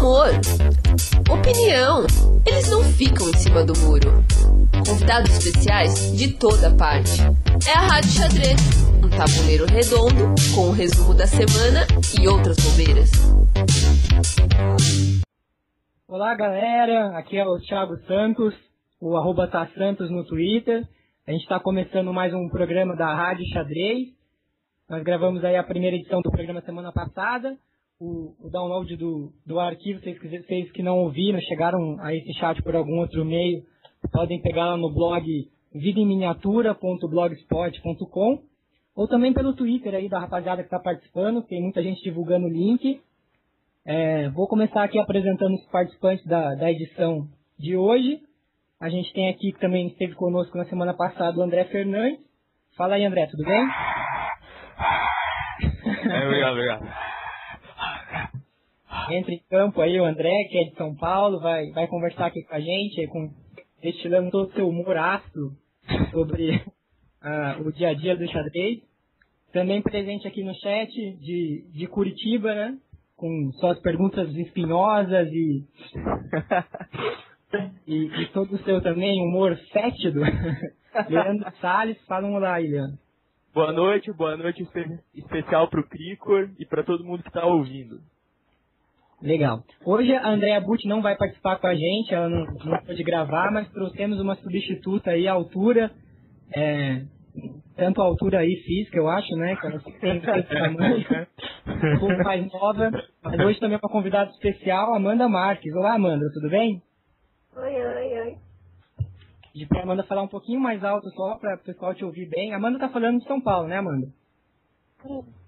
humor, opinião. Eles não ficam em cima do muro. Convidados especiais de toda parte. É a Rádio Xadrez, um tabuleiro redondo com o resumo da semana e outras bobeiras. Olá galera, aqui é o Thiago Santos, o arroba tá Santos no Twitter. A gente está começando mais um programa da Rádio Xadrez. Nós gravamos aí a primeira edição do programa semana passada o, o download do, do arquivo, vocês, vocês que não ouviram, chegaram a esse chat por algum outro meio, podem pegar lá no blog vidaemminiatura.blogspot.com ou também pelo Twitter aí da rapaziada que está participando, tem muita gente divulgando o link. É, vou começar aqui apresentando os participantes da, da edição de hoje. A gente tem aqui que também esteve conosco na semana passada o André Fernandes. Fala aí, André, tudo bem? É, obrigado, obrigado. Entra em campo aí o André, que é de São Paulo, vai, vai conversar aqui com a gente, com, destilando todo o seu humor ácido sobre uh, o dia a dia do xadrez. Também presente aqui no chat de, de Curitiba, né? Com suas perguntas espinhosas e, e, e, todo o seu também humor fétido. Leandro Salles, fala um olá aí, Leandro. Boa noite, boa noite especial para o Cricor e para todo mundo que está ouvindo. Legal. Hoje a Andrea Butti não vai participar com a gente, ela não, não pôde gravar, mas trouxemos uma substituta aí à altura, é, tanto a altura aí física, eu acho, né? Que ela tem esse tamanho, um pouco mais nova, mas hoje também é uma convidada especial, Amanda Marques. Olá, Amanda, tudo bem? Oi, oi, oi. De pra Amanda falar um pouquinho mais alto só para o pessoal te ouvir bem. Amanda tá falando de São Paulo, né, Amanda? Sim.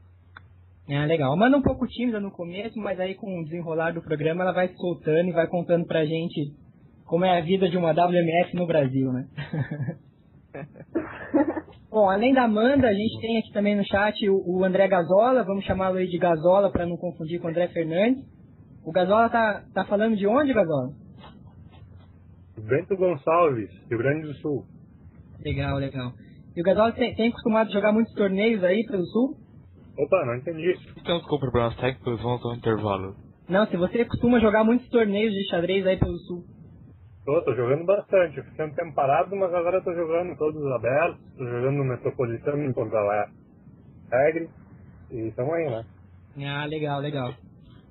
É, legal. Amanda um pouco tímida no começo, mas aí com o desenrolar do programa ela vai se soltando e vai contando pra gente como é a vida de uma WMF no Brasil, né? Bom, além da Amanda, a gente tem aqui também no chat o, o André Gazola, vamos chamá-lo aí de Gazola para não confundir com o André Fernandes. O Gazola tá, tá falando de onde, Gazola? Bento Gonçalves, Rio Grande do Sul. Legal, legal. E o Gazola tem, tem costumado jogar muitos torneios aí pelo Sul? Opa, não entendi. Estamos com problemas técnicos, vamos ao intervalo. Não, se você costuma jogar muitos torneios de xadrez aí pelo sul. Tô, tô jogando bastante. Eu fiquei um tempo parado, mas agora tô jogando todos abertos. Tô jogando no Metropolitano contra a Regre. E estamos aí, né? Ah, legal, legal.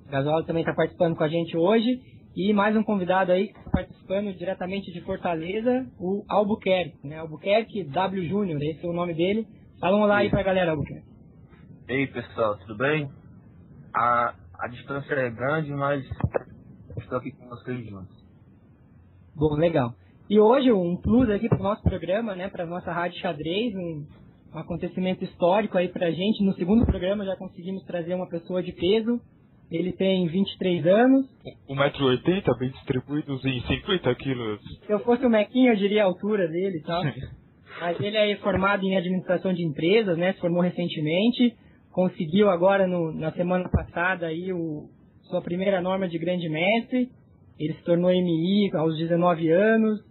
O Gasola também está participando com a gente hoje. E mais um convidado aí participando diretamente de Fortaleza, o Albuquerque, né? Albuquerque W Júnior, esse é o nome dele. Fala um olá aí pra galera, Albuquerque. Ei pessoal, tudo bem? A, a distância é grande, mas estou aqui com vocês juntos. Bom, legal. E hoje um plus aqui para o nosso programa, né, para nossa rádio xadrez, um, um acontecimento histórico aí para a gente. No segundo programa já conseguimos trazer uma pessoa de peso. Ele tem 23 anos. 1,80m, bem distribuídos em 50 quilos. Se eu fosse o Mequinho, eu diria a altura dele e tal. Mas ele é formado em administração de empresas, né? Se formou recentemente conseguiu agora no, na semana passada aí o, sua primeira norma de grande mestre. Ele se tornou MI aos 19 anos,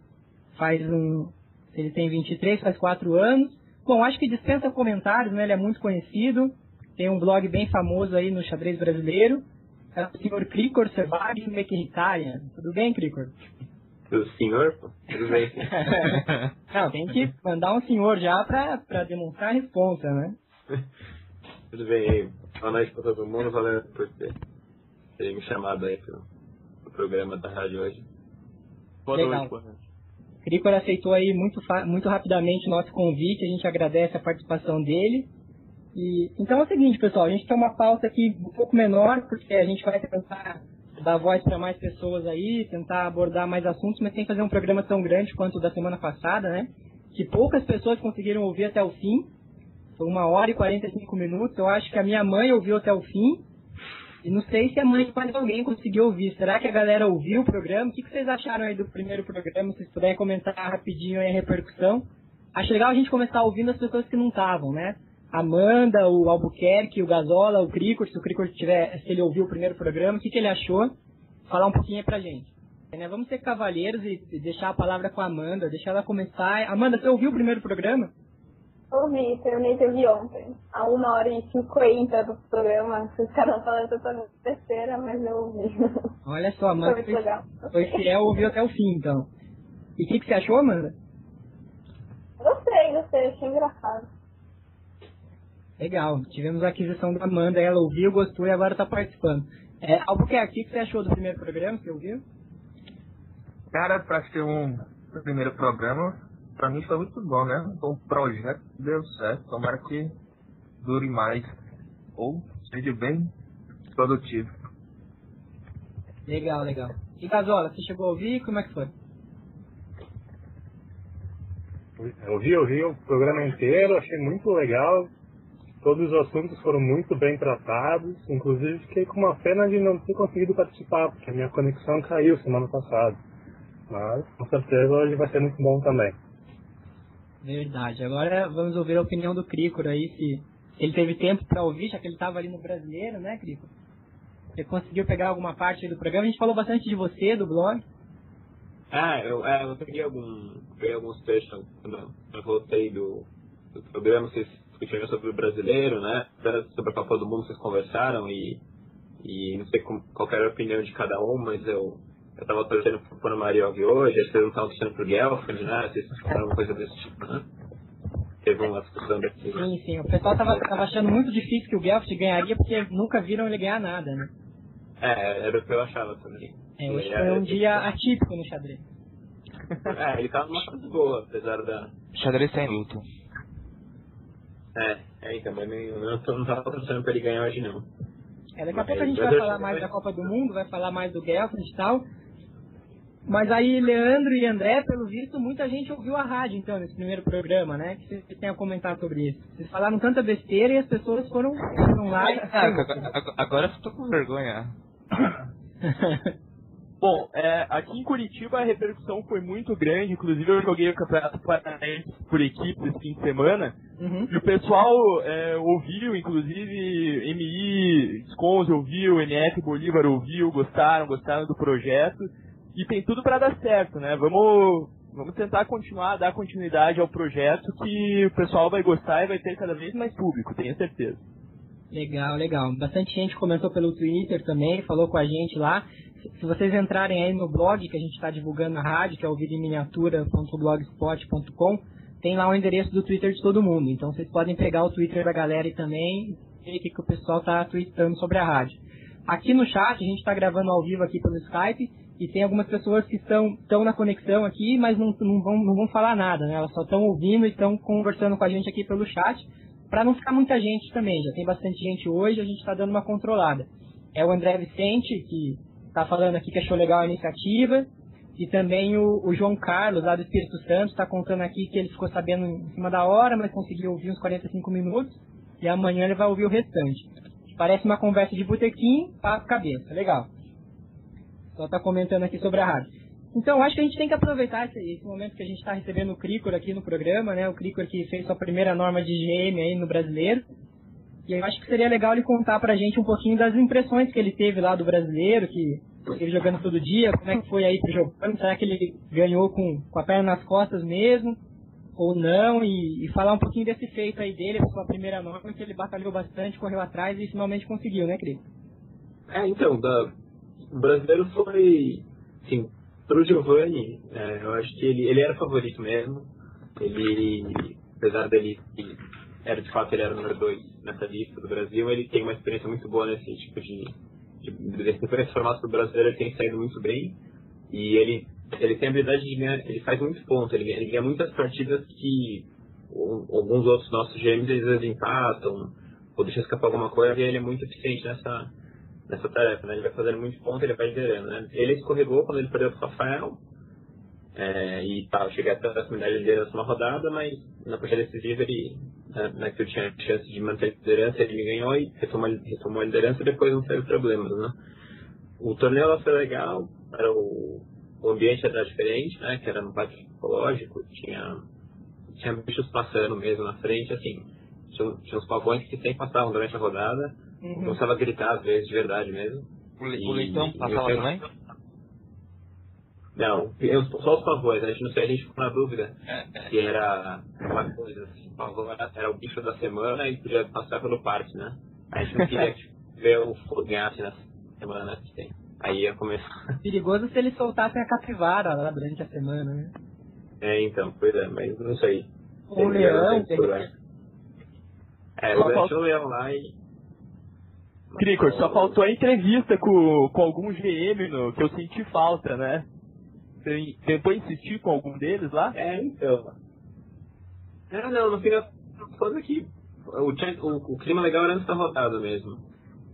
faz um. Ele tem 23, faz 4 anos. Bom, acho que dispensa comentários, né? Ele é muito conhecido, tem um blog bem famoso aí no xadrez brasileiro. É o senhor Cricor Sebag Mequirritarian. Tudo bem, Cricor? O senhor? Tudo bem. Não, tem que mandar um senhor já pra demonstrar a resposta, né? Tudo bem aí? Boa noite pra todo mundo, valeu por ter, ter me chamado aí pro, pro programa da rádio hoje. Boa Legal. noite. Cricor aceitou aí muito, muito rapidamente o nosso convite, a gente agradece a participação dele. E, então é o seguinte, pessoal, a gente tem uma pauta aqui um pouco menor, porque a gente vai tentar dar voz para mais pessoas aí, tentar abordar mais assuntos, mas sem fazer um programa tão grande quanto o da semana passada, né? Que poucas pessoas conseguiram ouvir até o fim. Foi uma hora e 45 minutos. Eu acho que a minha mãe ouviu até o fim. E não sei se a mãe de mais alguém conseguiu ouvir. Será que a galera ouviu o programa? O que vocês acharam aí do primeiro programa? Se vocês puderem comentar rapidinho aí a repercussão. Acho legal a gente começar ouvindo as pessoas que não estavam, né? Amanda, o Albuquerque, o Gazola, o Cricor, se o Cricor tiver, se ele ouviu o primeiro programa, o que, que ele achou? Falar um pouquinho aí pra gente. É, Vamos ser cavalheiros e deixar a palavra com a Amanda, deixar ela começar. Amanda, você ouviu o primeiro programa? Ouvi, terminei de ouvir ontem. A uma hora e cinquenta do programa. Os caras falando toda besteira, mas eu ouvi. Olha só, Foi Amanda muito foi, legal. foi fiel, ouviu até o fim, então. E o que, que você achou, Amanda? Gostei, gostei, achei engraçado. Legal, tivemos a aquisição da Amanda, ela ouviu, gostou e agora está participando. É, Albuquerque, o que você achou do primeiro programa que você ouviu? Cara, pra ser um primeiro programa, pra mim foi muito bom, né? O projeto deu certo, tomara que dure mais. Ou seja bem produtivo. Legal, legal. E Casola, você chegou a ouvir? Como é que foi? Eu vi, eu vi o programa inteiro, achei muito legal. Todos os assuntos foram muito bem tratados. Inclusive fiquei com uma pena de não ter conseguido participar, porque a minha conexão caiu semana passada. Mas com certeza hoje vai ser muito bom também. Verdade. Agora vamos ouvir a opinião do Cricor aí, se ele teve tempo para ouvir, já que ele estava ali no brasileiro, né, Cricor? Você conseguiu pegar alguma parte do programa? A gente falou bastante de você, do blog. Ah, eu, é, eu peguei, algum, peguei alguns trechos quando eu voltei do, do programa, vocês discutiram sobre o brasileiro, né? Sobre a Copa do Mundo vocês conversaram e, e não sei qual era a opinião de cada um, mas eu, eu tava torcendo pro Pana Mariov hoje, vocês não estavam torcendo pro Gelfand, né? Vocês falaram uma coisa desse tipo, né? Teve uma discussão desse Sim, sim. O pessoal tava, tava achando muito difícil que o Guelph ganharia, porque nunca viram ele ganhar nada, né? É, era o que eu achava também. É, hoje foi um dia atípico no xadrez. É, ele tava numa fase boa, apesar da. Xadrez sem luto. É, é então, mas eu não, tô- não tava torcendo pra ele ganhar hoje não. É, daqui a pouco a gente vai falar mais da Copa do Mundo, vai falar mais do Guelph e tal. Mas aí, Leandro e André, pelo visto, muita gente ouviu a rádio, então, nesse primeiro programa, né? Que vocês têm a comentar sobre isso. Vocês falaram tanta besteira e as pessoas foram, foram lá e... Ah, agora, agora- agora eu tô com vergonha. Bom, é, aqui em Curitiba a repercussão foi muito grande, inclusive eu joguei o Campeonato Paranaense por equipe esse fim de semana, Uhum. e o pessoal é, ouviu, inclusive MI, Sconze ouviu, NF Bolívar ouviu, gostaram, gostaram do projeto, e tem tudo para dar certo, né? Vamos, vamos tentar continuar, dar continuidade ao projeto que o pessoal vai gostar e vai ter cada vez mais público, tenho certeza. Legal, legal. Bastante gente comentou pelo Twitter também, falou com a gente lá. Se- vocês entrarem aí no blog que a gente está divulgando na rádio, que é o videominiatura.blogspot.com, tem lá o endereço do Twitter de todo mundo. Então vocês podem pegar o Twitter da galera e também ver o que, que o pessoal está tweetando sobre a rádio. Aqui no chat, a gente está gravando ao vivo aqui pelo Skype e tem algumas pessoas que estão, estão na conexão aqui, mas não, não, vão, não vão falar nada, né? Elas só estão ouvindo e estão conversando com a gente aqui pelo chat, para não ficar muita gente também. Já tem bastante gente hoje, a gente está dando uma controlada. É o André Vicente, que está falando aqui que achou legal a iniciativa, e também o, o João Carlos, lá do Espírito Santo, está contando aqui que ele ficou sabendo em cima da hora, mas conseguiu ouvir uns 45 minutos, e amanhã ele vai ouvir o restante. Parece uma conversa de botequim, papo cabeça. Legal. Só tá comentando aqui sobre a rádio. Então, acho que a gente tem que aproveitar esse, esse momento que a gente está recebendo o Cricor aqui no programa, né? O Cricor que fez sua primeira norma de IGM aí no brasileiro. E eu acho que seria legal ele contar pra gente um pouquinho das impressões que ele teve lá do brasileiro, que ele jogando todo dia, como é que foi aí pro jogando, será que ele ganhou com, com a perna nas costas mesmo? Ou não, e, e falar um pouquinho desse feito aí dele, sua primeira norma, que ele batalhou bastante, correu atrás e finalmente conseguiu, né, Cris? É, então, da, o brasileiro foi, assim, pro Giovanni, é, eu acho que ele, ele era favorito mesmo. Ele, apesar dele, que era de fato ele era o número 2 nessa lista do Brasil, ele tem uma experiência muito boa nesse tipo de. de nesse formato do brasileiro, ele tem saído muito bem. E ele, ele tem a habilidade de ganhar, ele faz muitos pontos, ele, ele ganha muitas partidas que alguns outros nossos gêmeos eles empatam, ou deixam escapar alguma coisa, e ele é muito eficiente nessa, nessa tarefa, né? Ele vai fazendo muito ponto, ele vai liderando, né? Ele escorregou quando ele perdeu pro Rafael, é, e tal, cheguei até a proximidade de liderança uma rodada, mas na partida decisiva ele, né, né, que eu tinha chance de manter a liderança, ele me ganhou e retomou, retomou a liderança e depois não teve problemas, né? O torneio foi legal, era o, o ambiente era diferente, né? Que era no parque ecológico, tinha, tinha bichos passando mesmo na frente, assim, tinha, tinha uns pavões que sempre passavam durante a rodada, Uhum. começava a gritar às vezes de verdade mesmo. O, le- E- o leitão passava eu- também? Não, eu, só os pavões, a gente não sei, a gente ficou na dúvida se era uma coisa assim, o pavão era, era o bicho da semana e podia passar pelo parque, né? A gente não queria ver o foguete na semana que tem. Aí ia começar. Perigoso se eles soltassem a capivara lá durante a semana, né? É, então, pois é, mas não sei. O leão, tem. É, eu o leão lá e. Cricor, só faltou a entrevista com, com algum GM no, que eu senti falta, né? Você tentou insistir com algum deles lá? É, então. É, não, no fim das aqui. O, o, o clima legal era antes da rodada mesmo.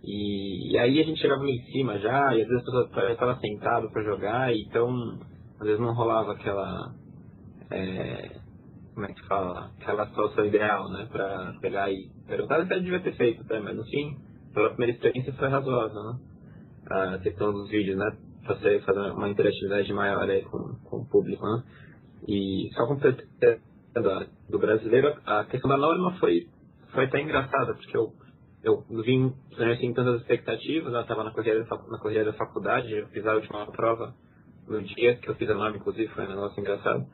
E, e aí a gente chegava em cima já, e às vezes a pessoa estava sentado pra jogar, então às vezes não rolava aquela. é, como é que fala? Aquela situação ideal, né? Pra pegar e perguntar até devia ter feito, até, mas no fim, pela primeira experiência foi razoável, né? A questão dos vídeos, né? Você fazer uma interatividade maior aí com, com o público, né? E só completando do brasileiro, a questão da norma foi, foi até engraçada, porque eu, eu vim sem tantas expectativas, eu estava na corrida, da na corrida da faculdade, eu fiz a última prova no dia que eu fiz a norma, inclusive, foi um negócio engraçado.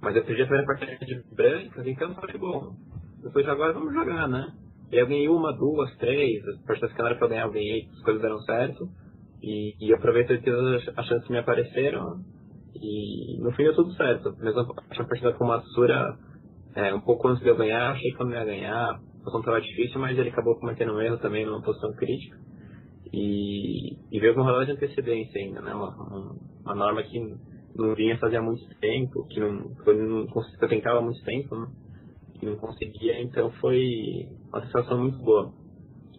Mas eu perdi a primeira partida de brancas, então eu falei, bom, depois de agora vamos jogar, né? E eu ganhei uma, duas, três, as partidas que não era pra eu ganhar, eu ganhei, as coisas deram certo. E, e aproveitei todas as chances que me apareceram. E no fim deu tudo certo. Mesmo a partida com o Matsura, é, um pouco antes de eu ganhar, achei que eu não ia ganhar. A posição estava difícil, mas ele acabou cometendo um erro também numa posição crítica. E, e veio com uma rodada de antecedência ainda, né? Uma, uma, uma norma que não vinha fazia muito tempo, que não, que eu, não, que eu tentava há muito tempo, né? E não conseguia, então foi uma sensação muito boa.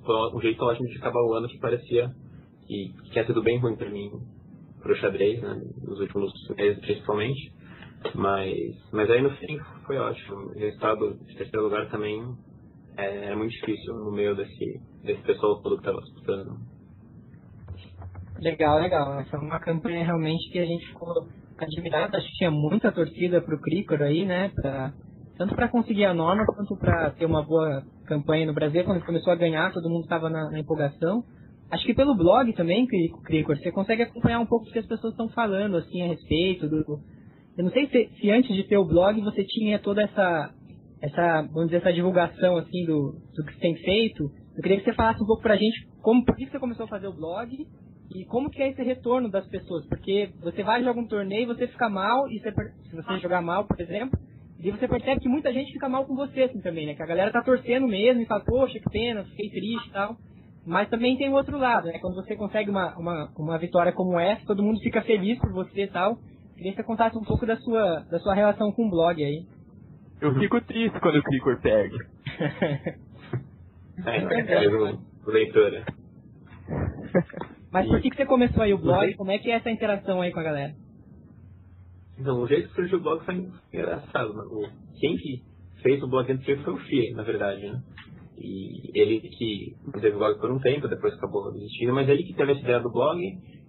Foi um jeito ótimo de acabar o ano que parecia que, que tinha sido bem ruim pra mim, pro xadrez, né? Nos últimos meses principalmente. Mas, mas aí no fim foi ótimo. O resultado de terceiro lugar também é, é muito difícil no meio desse, desse pessoal todo que tava disputando. Legal, legal. Essa é uma campanha realmente que a gente ficou admirado. Acho que tinha muita torcida pro Cricor aí, né? Pra, tanto para conseguir a norma, quanto para ter uma boa campanha no Brasil. Quando começou a ganhar, todo mundo estava na, na empolgação. Acho que pelo blog também, Cri- Cricor, você consegue acompanhar um pouco o que as pessoas estão falando, assim, a respeito do... Eu não sei se, se antes de ter o blog você tinha toda essa, essa, vamos dizer, essa divulgação, assim, do, do que você tem feito. Eu queria que você falasse um pouco pra gente como, por que você começou a fazer o blog e como que é esse retorno das pessoas? Porque você vai jogar um torneio, você fica mal, e você se você jogar mal, por exemplo, e você percebe que muita gente fica mal com você assim também, né? Que a galera tá torcendo mesmo e fala, poxa, que pena, fiquei triste e tal. Mas também tem o outro lado, né? Quando você consegue uma, uma, uma vitória como essa, todo mundo fica feliz por você e tal. Queria que você contasse um pouco da sua, da sua relação com o blog aí. Eu fico triste quando o Cricor perde. É, é, um leitora. Mas por que, que você começou aí o blog? Como é que é essa interação aí com a galera? Então, o jeito que surgiu o blog foi engraçado. O, quem que fez o blog mim foi o Fih, na verdade, né? E ele que teve o blog por um tempo, depois acabou desistindo, mas ele que teve essa ideia do blog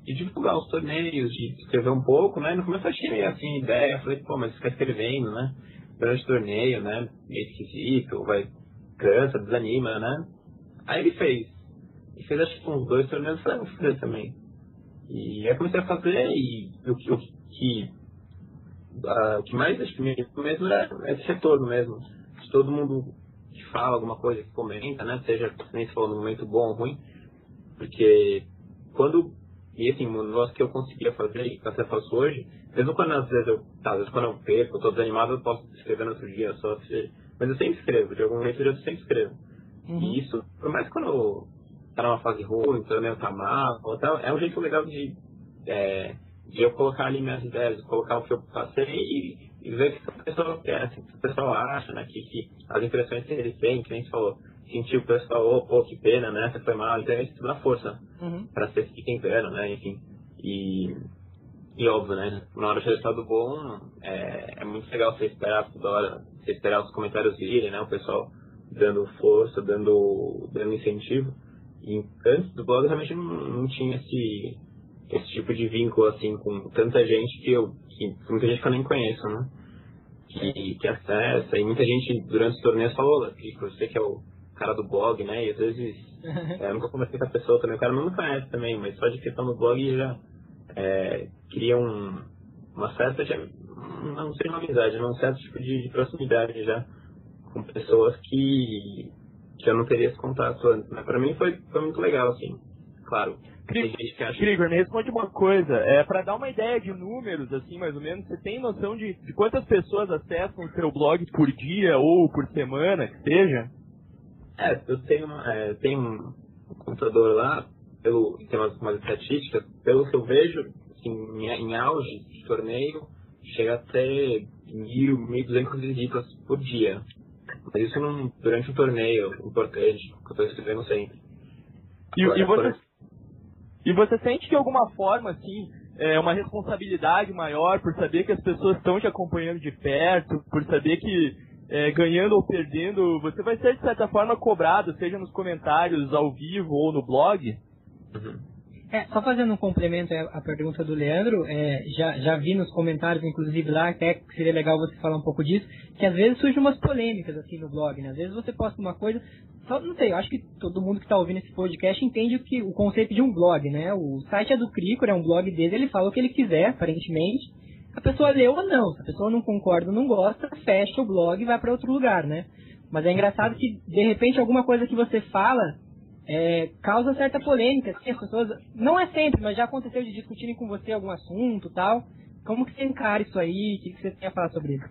de divulgar os torneios, de escrever um pouco, né? No começo eu achei meio assim, ideia, falei, pô, mas ficar escrevendo, né? Durante o torneio, né? Meio esquisito, vai, cansa, desanima, né? Aí ele fez. E fez acho que uns dois torneios, eu falei, ah, vou fazer também. E aí comecei a fazer e o que, o que, o mais acho que me mesmo é esse retorno mesmo. De todo mundo que fala alguma coisa, que comenta, né? Seja, nem se falou, no momento bom ou ruim. Porque quando. E assim, um negócio que eu conseguia fazer e que eu até faço hoje, mesmo quando às vezes eu. Tá, às vezes quando eu perco, eu tô desanimado, eu posso escrever no outro dia só. Se, mas eu sempre escrevo, de algum jeito eu sempre escrevo. E isso, por mais que quando tá numa fase ruim, então né, tá mal, ou tal, é um jeito legal de, é, de eu colocar ali minhas ideias, colocar o que eu passei e, e ver o que o pessoal quer, assim, o que o pessoal acha, né, que, que as impressões que eles têm, que nem você falou, sentir o pessoal, oh, pô, que pena, né, você foi mal, então isso dá força Uhum. para ser que tentando, né, enfim. E, e óbvio, né, na hora de resultado bom, é, é muito legal você esperar toda hora, você esperar os comentários virem, né, o pessoal dando força, dando, dando incentivo. E antes do blog realmente não, não tinha esse, esse tipo de vínculo assim com tanta gente que eu, que muita gente que eu nem conheço, né? Que, que acessa, e muita gente durante os torneios falou, que você que é o cara do blog, né? E às vezes é, eu nunca conversei com a pessoa também, o cara não me conhece também, mas só de questão do blog já é, cria um, uma certa, não sei uma amizade, mas um certo tipo de, de proximidade já com pessoas que, que eu não teria esse contato antes. Né? Para mim foi, foi muito legal, assim. Claro, Krieger, me responde uma coisa. É, para dar uma ideia de números, assim, mais ou menos, você tem noção de, de quantas pessoas acessam o seu blog por dia ou por semana, que seja? É, eu tenho, é, tenho um computador lá, pelo, tem umas, umas estatísticas, pelo que eu vejo, assim, em, em auge de torneio, chega até mil, mil duzentos visitas por dia. Mas isso não, durante um torneio importante, que eu estou escrevendo sempre. E, Agora, e você, e você sente que de alguma forma, assim, é uma responsabilidade maior por saber que as pessoas estão te acompanhando de perto, por saber que é, ganhando ou perdendo, você vai ser de certa forma cobrado, seja nos comentários ao vivo ou no blog? Uhum. É, só fazendo um complemento à pergunta do Leandro, é, já, já vi nos comentários, inclusive lá, até que seria legal você falar um pouco disso, que às vezes surgem umas polêmicas assim no blog, né? Às vezes você posta uma coisa, só não sei, eu acho que todo mundo que está ouvindo esse podcast entende o, que, o conceito de um blog, né? O site é do Cricor, é um blog dele, ele fala o que ele quiser, aparentemente. A pessoa leu ou não, se a pessoa não concorda ou não gosta, fecha o blog e vai para outro lugar, né? Mas é engraçado que, de repente, alguma coisa que você fala é, causa certa polêmica, assim, as pessoas, não é sempre, mas já aconteceu de discutirem com você algum assunto tal. Como que você encara isso aí? O que, que você tem a falar sobre isso?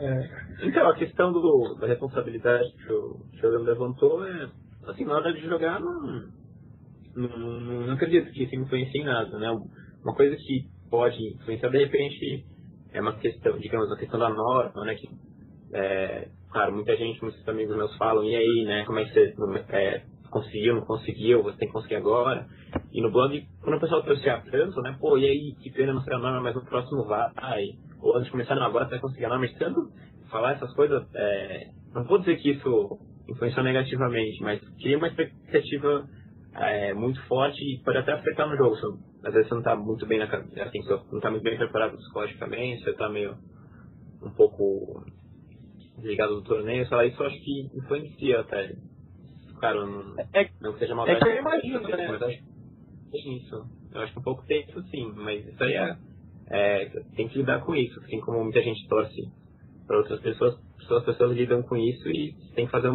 É, então, a questão do, da responsabilidade que o, o levantou é, assim, na hora de jogar, não, não, não, acredito que isso influencie em nada, né? Uma coisa que pode influenciar, de repente, é uma questão, digamos, a questão da norma, né? Que, é, claro, muita gente, muitos amigos meus falam, e aí, né, como é que você é, conseguiu, não conseguiu, você tem que conseguir agora. E no blog, quando o pessoal trouxe a tanto, né, pô, e aí, que pena não ser a norma, mas no próximo vai. Ou antes de começar, não, agora você vai conseguir a norma. Mas tanto falar essas coisas, é, não vou dizer que isso influenciou negativamente, mas cria uma expectativa é, muito forte e pode até afetar no jogo. Às vezes você não está muito bem na assim, não tá muito bem preparado psicologicamente, você está meio um pouco desligado do torneio, sei lá, isso eu acho que influencia até cara, não, é, não que seja maldade. É que eu imagino, né? Mas acho que isso. Eu acho que um pouco tem isso sim, mas isso aí é, é, tem que lidar com isso, assim como muita gente torce para outras pessoas, as pessoas lidam com isso e tem que fazer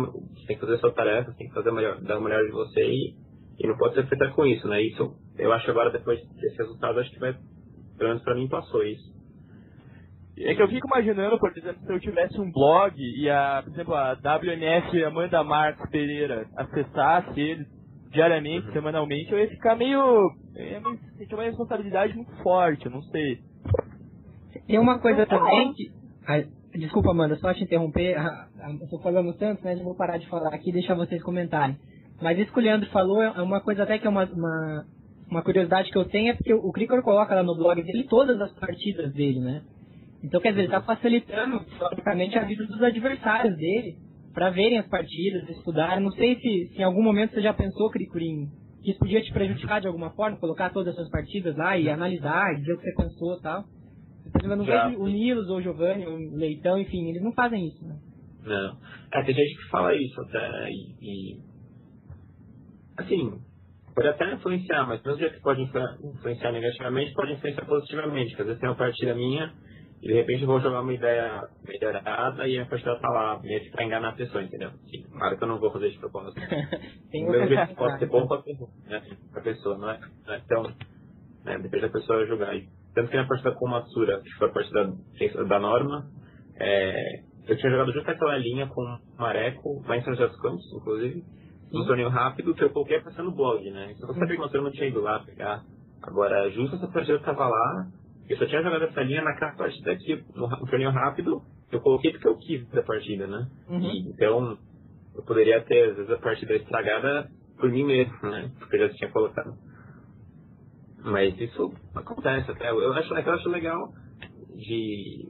tem que fazer a sua tarefa, tem que fazer melhor, dar o melhor de você e, e não pode se afetar com isso, né? Isso eu acho agora depois desse resultado acho que vai, pelo menos para mim passou isso. É que eu fico imaginando, por exemplo, se eu tivesse um blog e a, por exemplo, a WNF Amanda Marques Pereira acessasse ele diariamente, uhum. semanalmente, eu ia ficar meio. Eu ia sentir uma responsabilidade muito forte, eu não sei. Tem uma coisa também que. Ah, desculpa, Amanda, só te interromper. Ah, ah, eu tô falando tanto, né? Eu vou parar de falar aqui e deixar vocês comentarem. Mas isso que o Leandro falou é uma coisa até que é uma, uma, uma curiosidade que eu tenho, é porque o Cricor coloca lá no blog dele todas as partidas dele, né? Então, quer dizer, ele está facilitando, praticamente, a vida dos adversários dele para verem as partidas, estudarem. Não sei se, se, em algum momento você já pensou, Cricurim, que isso podia te prejudicar de alguma forma, colocar todas essas partidas lá e analisar, dizer o que você pensou e tal. Eu não já. vejo o Nilos ou o Giovanni, o Leitão, enfim, eles não fazem isso, né? Não. É, tem gente que fala isso até, e, e assim, pode até influenciar, mas mesmo jeito que pode influenciar negativamente, pode influenciar positivamente. Às vezes tem uma partida minha e de repente eu vou jogar uma ideia melhorada e a pessoa tá lá, meio que pra enganar a pessoa, entendeu? Sim, claro que eu não vou fazer de propósito. Tem o jeito pode ser bom pra, né, pra pessoa, não é? Não é? Então, né, depende da pessoa julgar. E, tanto que na partida com o Matsura, que foi a partida da norma, é, eu tinha jogado justo aquela linha com o Mareco, lá em São José dos Campos, inclusive, um torneio rápido que eu coloquei pra ser no blog, né? Então eu sabia que o não tinha ido lá pegar. Agora, justo essa partida tava lá, eu só tinha jogado essa linha naquela partida aqui, no, torneio rápido, eu coloquei porque eu quis da partida, né? Uhum. E, então, eu poderia ter, às vezes, a partida estragada por mim mesmo, né? Porque eu já tinha colocado. Mas isso acontece até. Eu acho, eu acho legal de.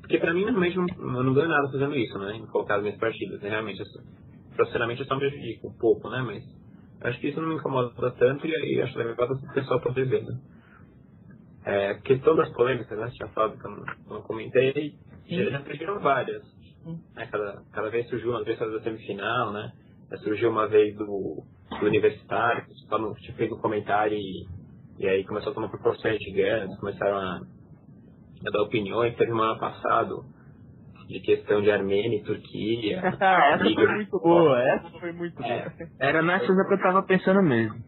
Porque pra mim, normalmente, eu não ganho nada fazendo isso, né? Em colocar as minhas partidas. Né? Realmente, eu, profissionalmente, eu só me prejudico um pouco, né? Mas acho que isso não me incomoda tanto e, e acho legal o pessoal poder ver, né? É, questão das polêmicas, né? Tinha falado que eu não, não comentei. Já, já surgiram várias. Né, cada, cada vez surgiu uma vez da semifinal, né? Já surgiu uma vez do, do universitário, que só não tipo, fez um comentário e, E aí começou a tomar proporções gigantes, começaram a, a dar opiniões. Teve um ano passado de questão de Armênia e Turquia. essa foi muito boa, essa foi muito É. boa. Era nessas que eu tava pensando mesmo.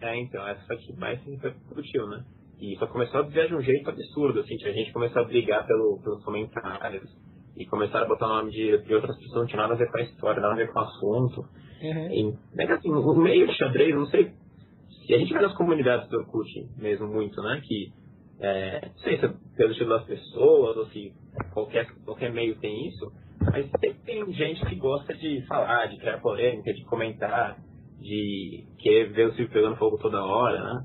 É, então, essa que mais se repercutiu, né? E só começou a desviar de um jeito absurdo, assim, a gente começou a brigar pelo, pelos comentários e começaram a botar o nome de, de outras pessoas, não tinha nada a ver com a história, nada a ver com o assunto. Uhum. E, é assim, o meio de xadrez, não sei se a gente vê nas comunidades do Orkut mesmo muito, né? Que é, não sei se é pelo estilo das pessoas ou se qualquer, qualquer meio tem isso, mas sempre tem gente que gosta de falar, de criar polêmica, de comentar, de querer ver o circo pegando fogo toda hora, né?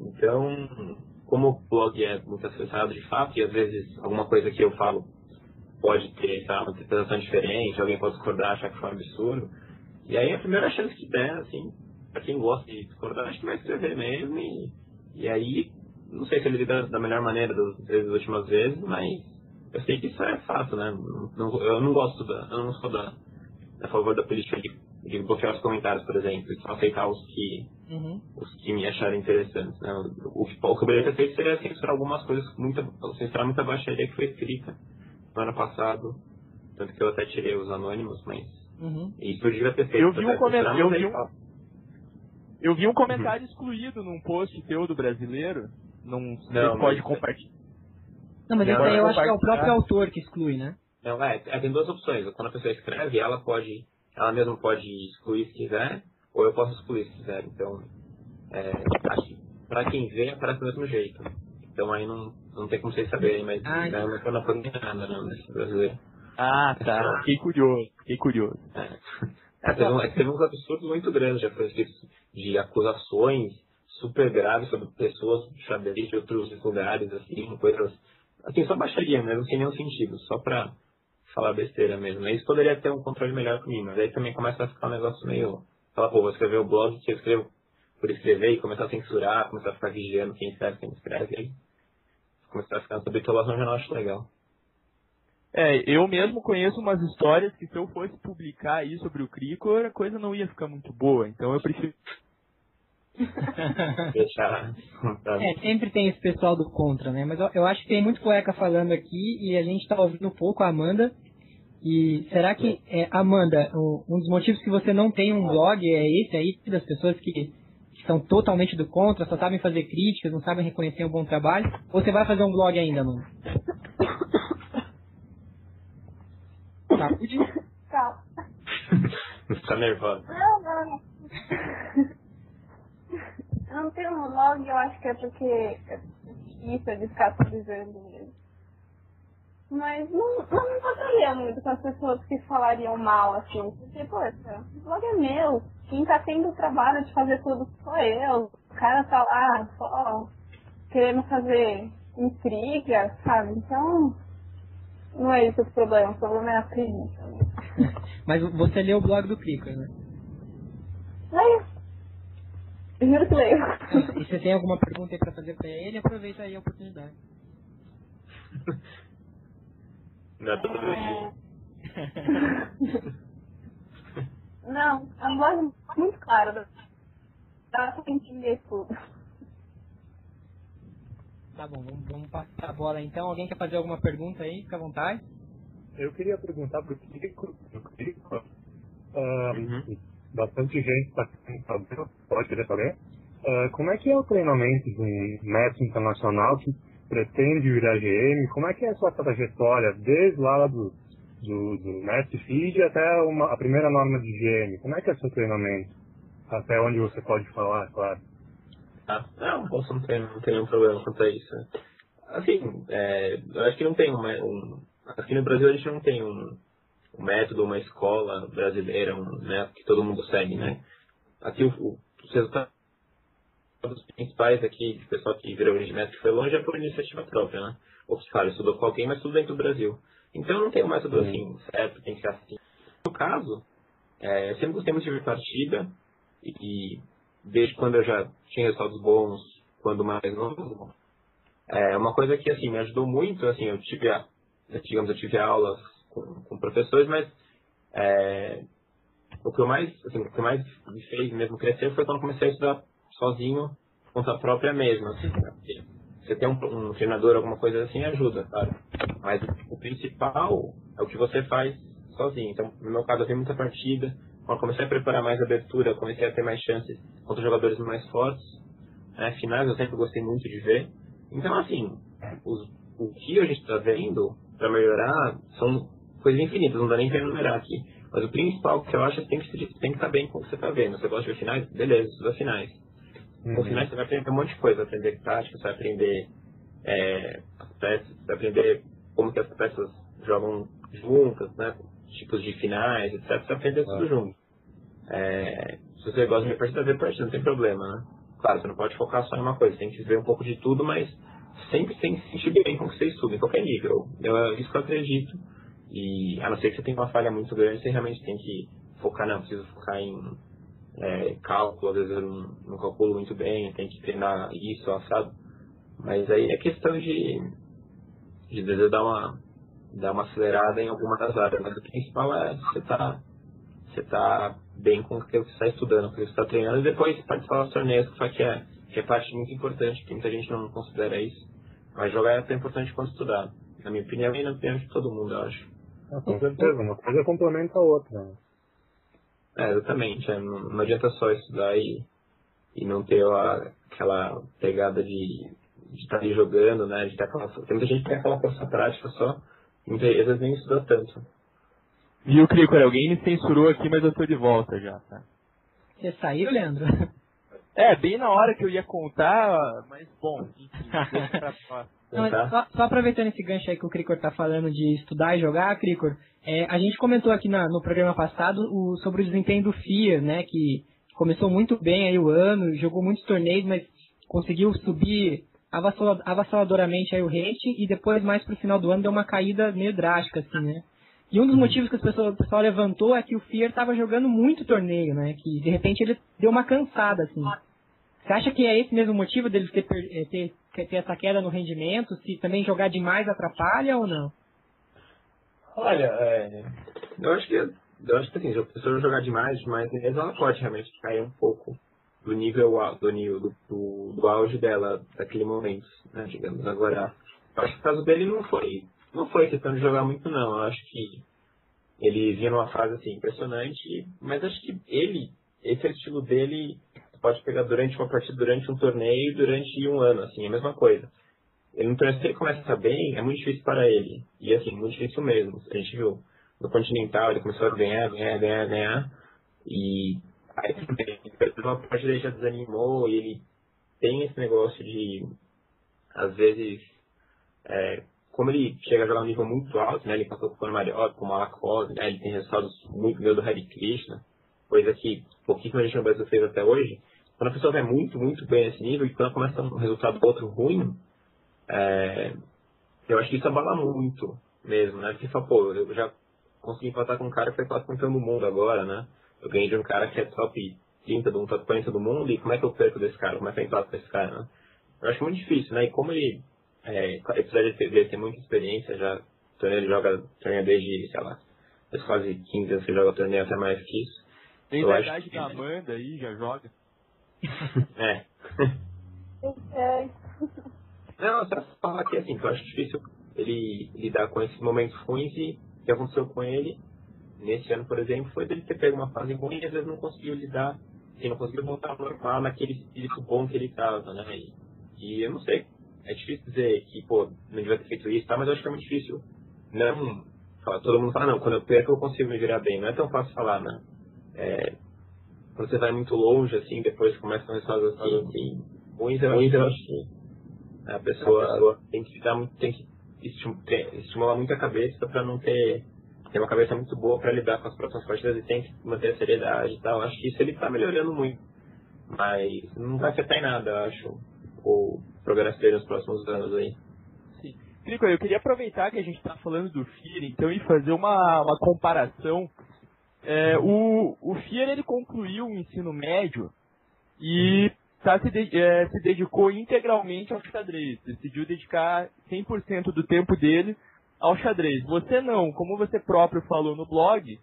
Então, como o blog é muito acessado de fato, e às vezes alguma coisa que eu falo pode ter uma interpretação diferente, alguém pode discordar, achar que foi um absurdo. E aí a primeira chance que der, assim, pra quem gosta de discordar, acho que vai escrever mesmo. E, e aí, não sei se ele lida da melhor maneira das, das últimas vezes, mas eu sei que isso é fato, né? Não- eu não gosto da. Eu não sou da, a favor da política de, de bloquear os comentários, por exemplo, e só aceitar os que, Uhum. os que me acharem interessantes. Né? O, que- o que eu poderia ter feito seria censurar algumas coisas, muita, censurar muita baixaria que foi escrita no ano passado. Tanto que eu até tirei os anônimos, mas Uhum. isso eu devia ter feito. Eu vi um comentário- eu vi um-. Eu vi um comentário excluído num post teu do brasileiro. Não sei Não, se pode mas- compartilhar. Não, mas Não, esse aí eu eu acho que é o próprio autor que exclui, né? Não, é, é, tem duas opções. Quando a pessoa escreve, ela pode, ela mesma pode excluir se quiser, ou eu posso excluir se quiser. Então, é, acho que pra quem vê, aparece do mesmo jeito. Então aí não, não tem como vocês saberem, mas Ah, né, não foi na nada, não, nesse brasileiro. Ah, tá. Fiquei curioso, fiquei curioso. É, teve, um, é que teve uns absurdos muito grandes, já foi escrito de acusações super graves sobre pessoas de xadrez de outros lugares, assim, coisas. Assim, só baixaria mesmo, sem nenhum sentido, só pra falar besteira mesmo. Isso poderia ter um controle melhor pra mim, mas aí também começa a ficar um negócio meio. Fala, pô, vou escrever o blog que eu escrevo por escrever e começar a censurar, começar a ficar vigiando quem escreve, quem escreve, aí começar a ficar sobre bitolação já não acho legal. É, eu mesmo conheço umas histórias que se eu fosse publicar aí sobre o Cricor, a coisa não ia ficar muito boa. Então eu prefiro. Deixar. É, sempre tem esse pessoal do contra, né? Mas eu, eu acho que tem muito cueca falando aqui e a gente tá ouvindo um pouco a Amanda. E será que, é, Amanda, o- um dos motivos que você não tem um blog é esse aí, das pessoas que, que são totalmente do contra, só sabem fazer críticas, não sabem reconhecer um bom trabalho? Ou você vai fazer um blog ainda, Amanda? Saúde? Calma. Ficar nervosa. Não, não, não. Eu não tenho um blog, eu acho que é porque é difícil de ficar atualizando mesmo. Mas não, não me importaria muito com as pessoas que falariam mal, assim. Porque, poxa, o blog é meu. Quem tá tendo o trabalho de fazer tudo sou eu. O cara tá lá só querendo fazer intriga, sabe? Então, não é esse o problema. O problema é a preguiça. Mas você leu o blog do Clicker, né? Leio. Juro que leio. E você tem alguma pergunta aí pra fazer pra ele, aproveita aí a oportunidade. Não é dia. Não, é um blog muito claro. Dá pra entender tudo. Tá bom, vamos, vamos passar a bola então. Alguém quer fazer alguma pergunta aí? Fica à vontade. Eu queria perguntar pro Kiko, pro Kiko, ah, Uhum. Bastante gente está saber, pode querer saber, ah, como é que é o treinamento de um mestre internacional que pretende virar GM? Como é que é a sua trajetória, desde lá do, do, do mestre FID até uma, a primeira norma de GM? Como é que é o seu treinamento? Até onde você pode falar, claro. Ah, não, posso não ter, não nenhum problema quanto a isso. né? Assim, é, eu acho que não tem uma, um. Aqui no Brasil a gente não tem um, um método, uma escola brasileira, um método que todo mundo segue, né? Aqui o, os resultados principais aqui, do pessoal que virou método que foi longe, é por iniciativa própria, né? Ou que, claro, estudou com alguém, mas tudo dentro do Brasil. Então não tem um método assim, certo, tem que ser assim. No caso, é, eu sempre gostei muito de ver partida, e, e desde quando eu já tinha resultados bons, quando mais novo, é uma coisa que assim me ajudou muito, assim, eu tive a, digamos, eu tive aulas com, com professores, mas é, o que eu mais, assim, o que mais me fez mesmo crescer foi quando comecei a estudar sozinho conta própria mesmo, assim, né? Você tem um, um treinador, alguma coisa assim, ajuda, claro. Mas o principal é o que você faz sozinho. Então, no meu caso, eu vi muita partida. Quando comecei a preparar mais abertura, comecei a ter mais chances contra jogadores mais fortes. Né? Finais eu sempre gostei muito de ver. Então, assim, os, o que a gente está vendo para melhorar são coisas infinitas, não dá nem para enumerar aqui. Mas o principal que eu acho é que tem que, tem que estar bem com o que você está vendo. Você gosta de ver finais? Beleza, estuda finais. Uhum. Com finais você vai aprender um monte de coisa, vai aprender tática, você vai aprender é, as peças, você vai aprender como que as peças jogam juntas, né? Tipos de finais, etc. Você vai aprender tudo junto. É, se você gosta de ver partida, ver partida, não tem problema, né? Claro, você não pode focar só em uma coisa, tem que ver um pouco de tudo, mas sempre tem que se sentir bem com o que você estuda, em qualquer nível. Eu, é isso que eu acredito. E a não ser que você tenha uma falha muito grande, você realmente tem que focar, não, preciso focar em é, cálculo, às vezes eu não, não calculo muito bem, tem que treinar isso, assado. Mas aí é questão de, de às vezes dar uma, dar uma acelerada em alguma das áreas, mas o principal é você tá, você tá bem com o que você está estudando, com o que você está treinando, e depois participar dos torneios, que é, que é parte muito importante, que muita gente não considera isso. Mas jogar é tão importante quanto estudar. Na minha opinião e na opinião de todo mundo, eu acho. Com certeza, uma coisa complementa a outra. Né? É, exatamente. É, não, não, adianta só estudar e, e não ter a, aquela pegada de estar tá ali jogando, né? De ter aquela, tem muita gente que tem aquela força prática só, e muitas vezes nem estuda tanto. Viu, Crico? Alguém me censurou aqui, mas eu tô de volta já, tá? Você saiu, Leandro? É, bem na hora que eu ia contar, mas bom, enfim, deixa pra Não, só, só, aproveitando esse gancho aí que o Cricor tá falando de estudar e jogar, Cricor, é, a gente comentou aqui na, no programa passado o, sobre o desempenho do FIA, né, que começou muito bem aí o ano, jogou muitos torneios, mas conseguiu subir avassaladoramente aí o rating e depois, mais pro final do ano, deu uma caída meio drástica, assim, né. E um dos motivos que pessoas, o pessoal levantou é que o Fier estava jogando muito torneio, né? Que de repente ele deu uma cansada, assim. Você acha que é esse mesmo motivo dele ter, eh, ter, ter essa queda no rendimento? Se também jogar demais atrapalha ou não? Olha, é, eu acho que eu acho que assim, se a pessoa jogar demais, mesmo, ela pode realmente cair um pouco do nível do nível do, do, do auge dela daquele momento, né, digamos. Agora, eu acho que o caso dele não foi não foi questão de jogar muito, não. Eu acho que ele vinha numa fase assim, impressionante, mas acho que ele, esse é estilo dele, pode pegar durante uma partida, durante um torneio, durante um ano, assim, é a mesma coisa. Ele no torneio, se ele começa bem, é muito difícil para ele. E assim, muito difícil mesmo. A gente viu no Continental, ele começou a ganhar, ganhar, ganhar, ganhar. E aí uma parte dele já desanimou e ele tem esse negócio de, às vezes, é, como ele chega a jogar um nível muito alto, né, ele passou por Mariota, com Malakov, né, ele tem resultados muito grandes do Harry Krishna, coisa que pouquíssima gente no Brasil fez até hoje. Quando a pessoa vai muito, muito bem nesse nível e quando começa um resultado outro ruim, é, eu acho que isso abala muito mesmo, né? Porque fala, pô, eu já consegui empatar com um cara que foi quase campeão do mundo agora, né? Eu ganhei de um cara que é top 30 do top 40 do mundo e como é que eu perco desse cara? Como é que eu empato com esse cara, né? Eu acho muito difícil, né? E como ele é, apesar de ter, ter muita experiência, já torneio ele joga torneio desde, sei lá, desde quase 15 anos que joga torneio até mais que isso. Tem a idade que... da Amanda aí, já joga. É. é. Não, só falar que assim, que eu acho difícil ele lidar com esses momentos ruins e o que aconteceu com ele nesse ano, por exemplo, foi dele ter pego uma fase ruim e às vezes não conseguiu lidar, assim, não conseguiu voltar ao normal naquele espírito bom que ele estava, né? E, e eu não sei é difícil dizer que, pô, não devia ter feito isso, tá? Mas eu acho que é muito difícil não. Todo mundo fala, não, quando eu perco eu consigo me virar bem. Não é tão fácil falar, né? É, quando você vai muito longe, assim, depois começa a resultados assim, assim ruins, eu, ruins, acho que a pessoa, a pessoa tem que dar muito, tem que estimular muito a cabeça para não ter ter uma cabeça muito boa para lidar com as próximas partidas e tem que manter a seriedade e tal. Acho que isso ele tá melhorando muito. Mas não vai afetar em nada, eu acho, o progresso dele nos próximos anos aí. Sim. Crico, eu queria aproveitar que a gente está falando do FIR, então, e fazer uma, uma comparação. É, o, o FIR, ele concluiu o ensino médio e tá, se, de, é, se dedicou integralmente ao xadrez. Decidiu dedicar 100% do tempo dele ao xadrez. Você não, como você próprio falou no blog,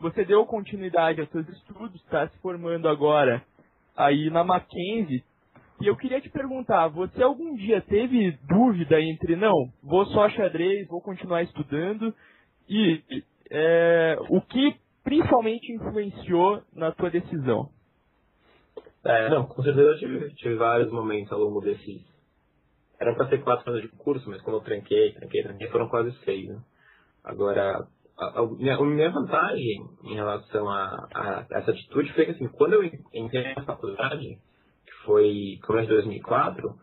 você deu continuidade aos seus estudos, está se formando agora aí na Mackenzie, E eu queria te perguntar, você algum dia teve dúvida entre, não, vou só xadrez, vou continuar estudando, e é, o que principalmente influenciou na tua decisão? É, não, com certeza eu tive, tive vários momentos ao longo desses. Eram para ser quatro anos de curso, mas como eu tranquei, tranquei, tranquei, foram quase seis. Né? Agora, a, a, minha, a minha vantagem em relação a, a, essa atitude foi que, assim, quando eu entrei na faculdade, que foi começo de 2004,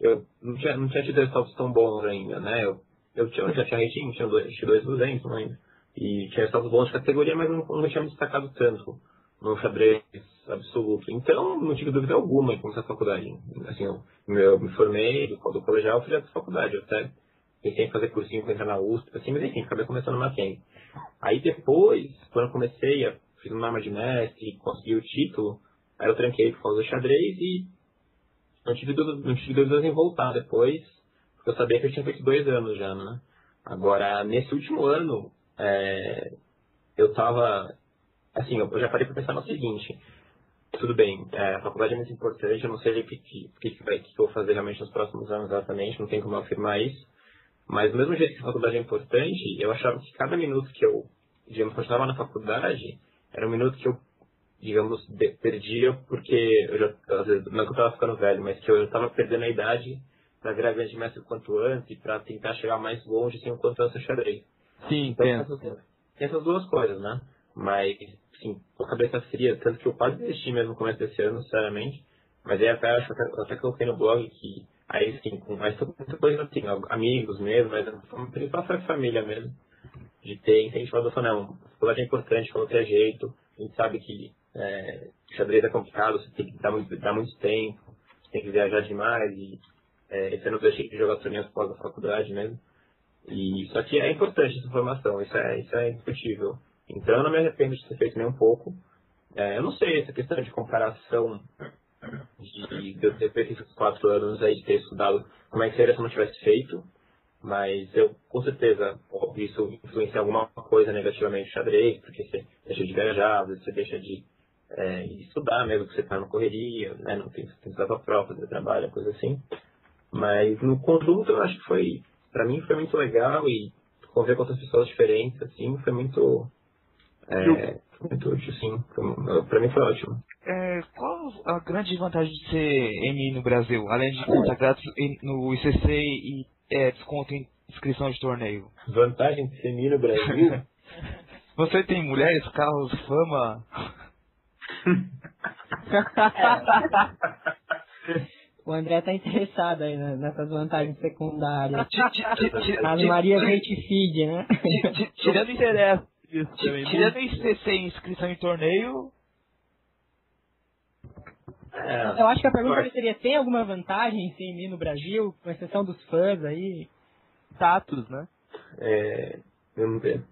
eu não tinha, não tinha tido resultados tão bons ainda, né? Eu, eu, tinha, eu já tinha rating, tinha dois, tinha dois 200 ainda. E tinha resultados bons de categoria, mas não, não tinha me destacado tanto no xadrez absoluto. Então, não tive dúvida alguma em começar a faculdade. Assim, eu, eu me formei do, colegial, fui da faculdade. Eu até pensei em fazer cursinho para entrar na USP, assim, mas enfim, acabei começando na Mackenzie. Aí depois, quando eu comecei, eu fiz uma arma de mestre, consegui o título, aí eu tranquei por causa do xadrez e não tive dúvidas, não tive dúvidas em voltar depois, porque eu sabia que eu tinha feito dois anos já, né? Agora, nesse último ano, é, eu tava, assim, eu já parei para pensar no seguinte, tudo bem, é, a faculdade é muito importante, eu não sei o que, que, que, que, eu vou fazer realmente nos próximos anos exatamente, não tem como afirmar isso, mas do mesmo jeito que a faculdade é importante, eu achava que cada minuto que eu, digamos, continuava na faculdade, era um minuto que eu, digamos, perdia porque eu já, às vezes, não que eu estava ficando velho, mas que eu estava perdendo a idade para virar grande mestre o quanto antes e para tentar chegar mais longe sem o quanto antes eu xadrez. Sim, então, tem essas, tem essas duas coisas, né? Mas, sim, a cabeça fria, tanto que eu quase desisti mesmo no começo desse ano, sinceramente. Mas aí até, acho, até, até coloquei no blog que Aí sim, com mais muita coisa assim, amigos mesmo, mas principalmente a família mesmo. De ter incentivado a não, a faculdade é importante qualquer jeito, a gente sabe que é, xadrez é complicado, você tem que dar muito, dar muito tempo, você tem que viajar demais, e é, esse ano eu deixei de jogar torneios pós a faculdade mesmo. E, só que é importante essa formação, isso é, isso é indiscutível. Então eu não me arrependo de ter feito nem um pouco. É, eu não sei essa questão de comparação de, de eu ter feito esses quatro anos aí, de ter estudado como é que seria se eu não tivesse feito, mas eu, com certeza, óbvio, isso influencia alguma coisa negativamente no xadrez, porque você deixa de viajar, você deixa de é, estudar mesmo, que você está na correria, né, não tem, tem que estudar para prova, trabalho, coisa assim. Mas no conjunto eu acho que foi, para mim foi muito legal e conviver com outras pessoas diferentes, assim, foi muito, é, foi muito útil, sim. Para mim foi ótimo. É, qual a grande vantagem de ser MI no Brasil, além de conta grátis no ICC e é, desconto em inscrição de torneio? Vantagem de ser MI no Brasil? Você tem mulheres, carros, fama? O André tá interessado aí nessas vantagens secundárias. As Maria Feed, né? Tirando interesse. Tirando ICC inscrição em torneio, é, eu acho que a pergunta seria, tem alguma vantagem em CMI no Brasil, com exceção dos fãs aí? Status, né? É, vamos ver.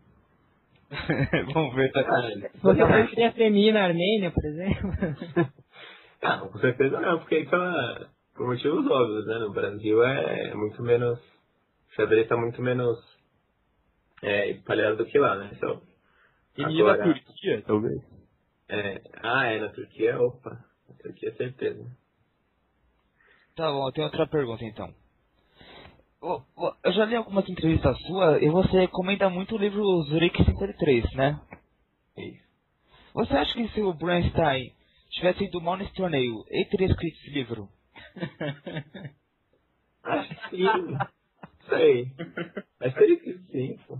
vamos ver, tá Se você preferia CMI na Armênia, por exemplo? ah, com certeza não, porque pela, por motivos óbvios, né? No Brasil é muito menos, o xadrez está muito menos é, espalhado do que lá, né? Então, e Agora, na Turquia, talvez? É, ah, é, na Turquia, opa. Isso aqui é certeza. Tá bom, eu tenho outra pergunta então. Eu já li algumas entrevistas suas e você comenta muito o livro Zurich 53, né? Isso. Você acha que se o Bernstein tivesse ido mal nesse torneio, ele teria escrito esse livro? Acho que sim. Sei. Mas teria escrito sim, pô.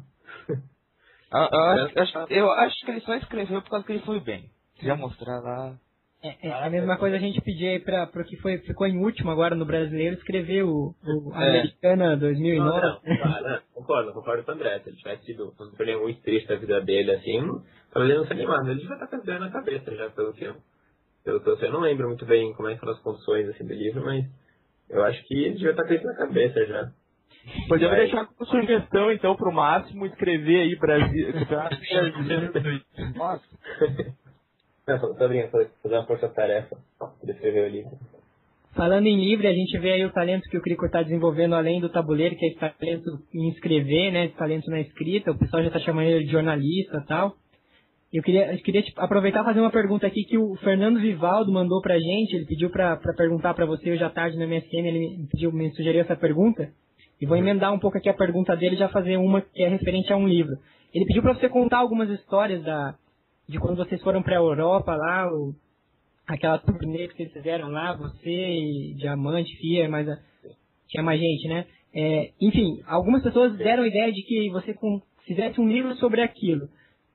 Eu, eu, acho, eu acho que ele só escreveu por causa que ele foi bem. Queria mostrar lá. É, é, a mesma coisa a gente pedir aí para o que foi, ficou em último agora no brasileiro escrever o, o é. Americana 2009. Não, não, concordo, concordo com o André. Se ele tivesse sido um torneio muito triste da vida dele, assim, talvez ele não se animasse. Ele já tá com a na cabeça já, pelo eu, pelo que eu sei. Eu não lembro muito bem como é que foram as condições assim, do livro, mas eu acho que ele já tá com isso na cabeça já. Podemos deixar como sugestão, então, pro Máximo escrever aí Brasil. Nossa. Não, tô brincando, fazer uma força-tarefa de escrever o livro. Falando em livro, a gente vê aí o talento que o Crico está desenvolvendo além do tabuleiro, que é esse talento em escrever, né? Esse talento na escrita. O pessoal já está chamando ele de jornalista e tal. Eu queria, eu queria aproveitar e fazer uma pergunta aqui que o Fernando Vivaldo mandou pra gente. Ele pediu pra, pra perguntar pra você hoje à tarde no MSN. Ele me pediu, me sugeriu essa pergunta. E vou emendar um pouco aqui a pergunta dele já fazer uma que é referente a um livro. Ele pediu pra você contar algumas histórias da, de quando vocês foram pra Europa lá, o, aquela turnê que vocês fizeram lá, você e Diamante, Fia, mais a, tinha mais gente, né? É, enfim, algumas pessoas deram a ideia de que você com, fizesse um livro sobre aquilo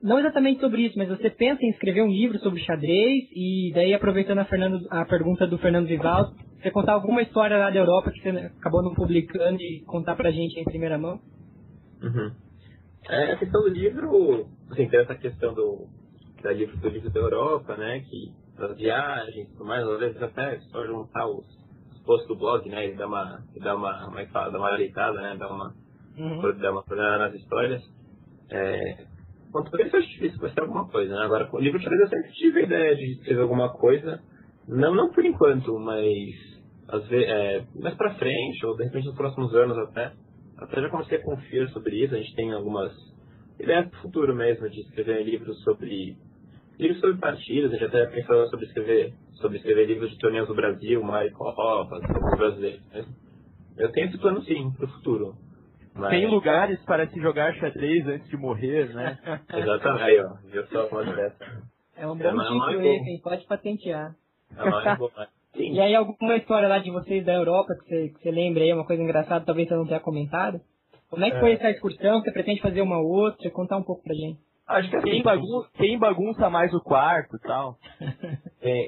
não exatamente sobre isso, mas você pensa em escrever um livro sobre xadrez e daí aproveitando a, Fernando, a pergunta do Fernando Vivaldo, você contar alguma história lá da Europa que você acabou não publicando e contar pra gente em primeira mão? Uhum. É, a questão do livro, assim, tem essa questão do, da livro, do livro da Europa, né, que das viagens e tudo mais, às vezes até só juntar os, os posts do blog, né, e dar uma, dar uma, como é que fala, dar uma ajeitada, né, dar uma, uhum. dar uma nas histórias. É, quanto por isso acho difícil vai ser alguma coisa, né? Agora, com o livro eu sempre tive a ideia de escrever alguma coisa, não, não por enquanto, mas às vezes, é, mais pra frente, ou de repente nos próximos anos até. Até já comecei a confiar sobre isso, a gente tem algumas ideias pro futuro mesmo, de escrever livros sobre livros sobre partidas, a gente até pensou sobre escrever sobre escrever livros de torneios do Brasil, mais Copa, sobre brasileiros. Né? Eu tenho esse plano sim, pro futuro. Mas... Tem lugares para se jogar xadrez antes de morrer, né? Exatamente, aí, ó. Viu só uma dessa. É um bom é, título esse, hein? Pode patentear. É? E aí, alguma história lá de vocês da Europa que você, que você lembra aí, uma coisa engraçada, talvez você não tenha comentado? Como é que é. foi essa excursão? Você pretende fazer uma outra? Contar um pouco pra gente. Acho que assim, quem, bagunça, quem bagunça mais o quarto e tal. Tem.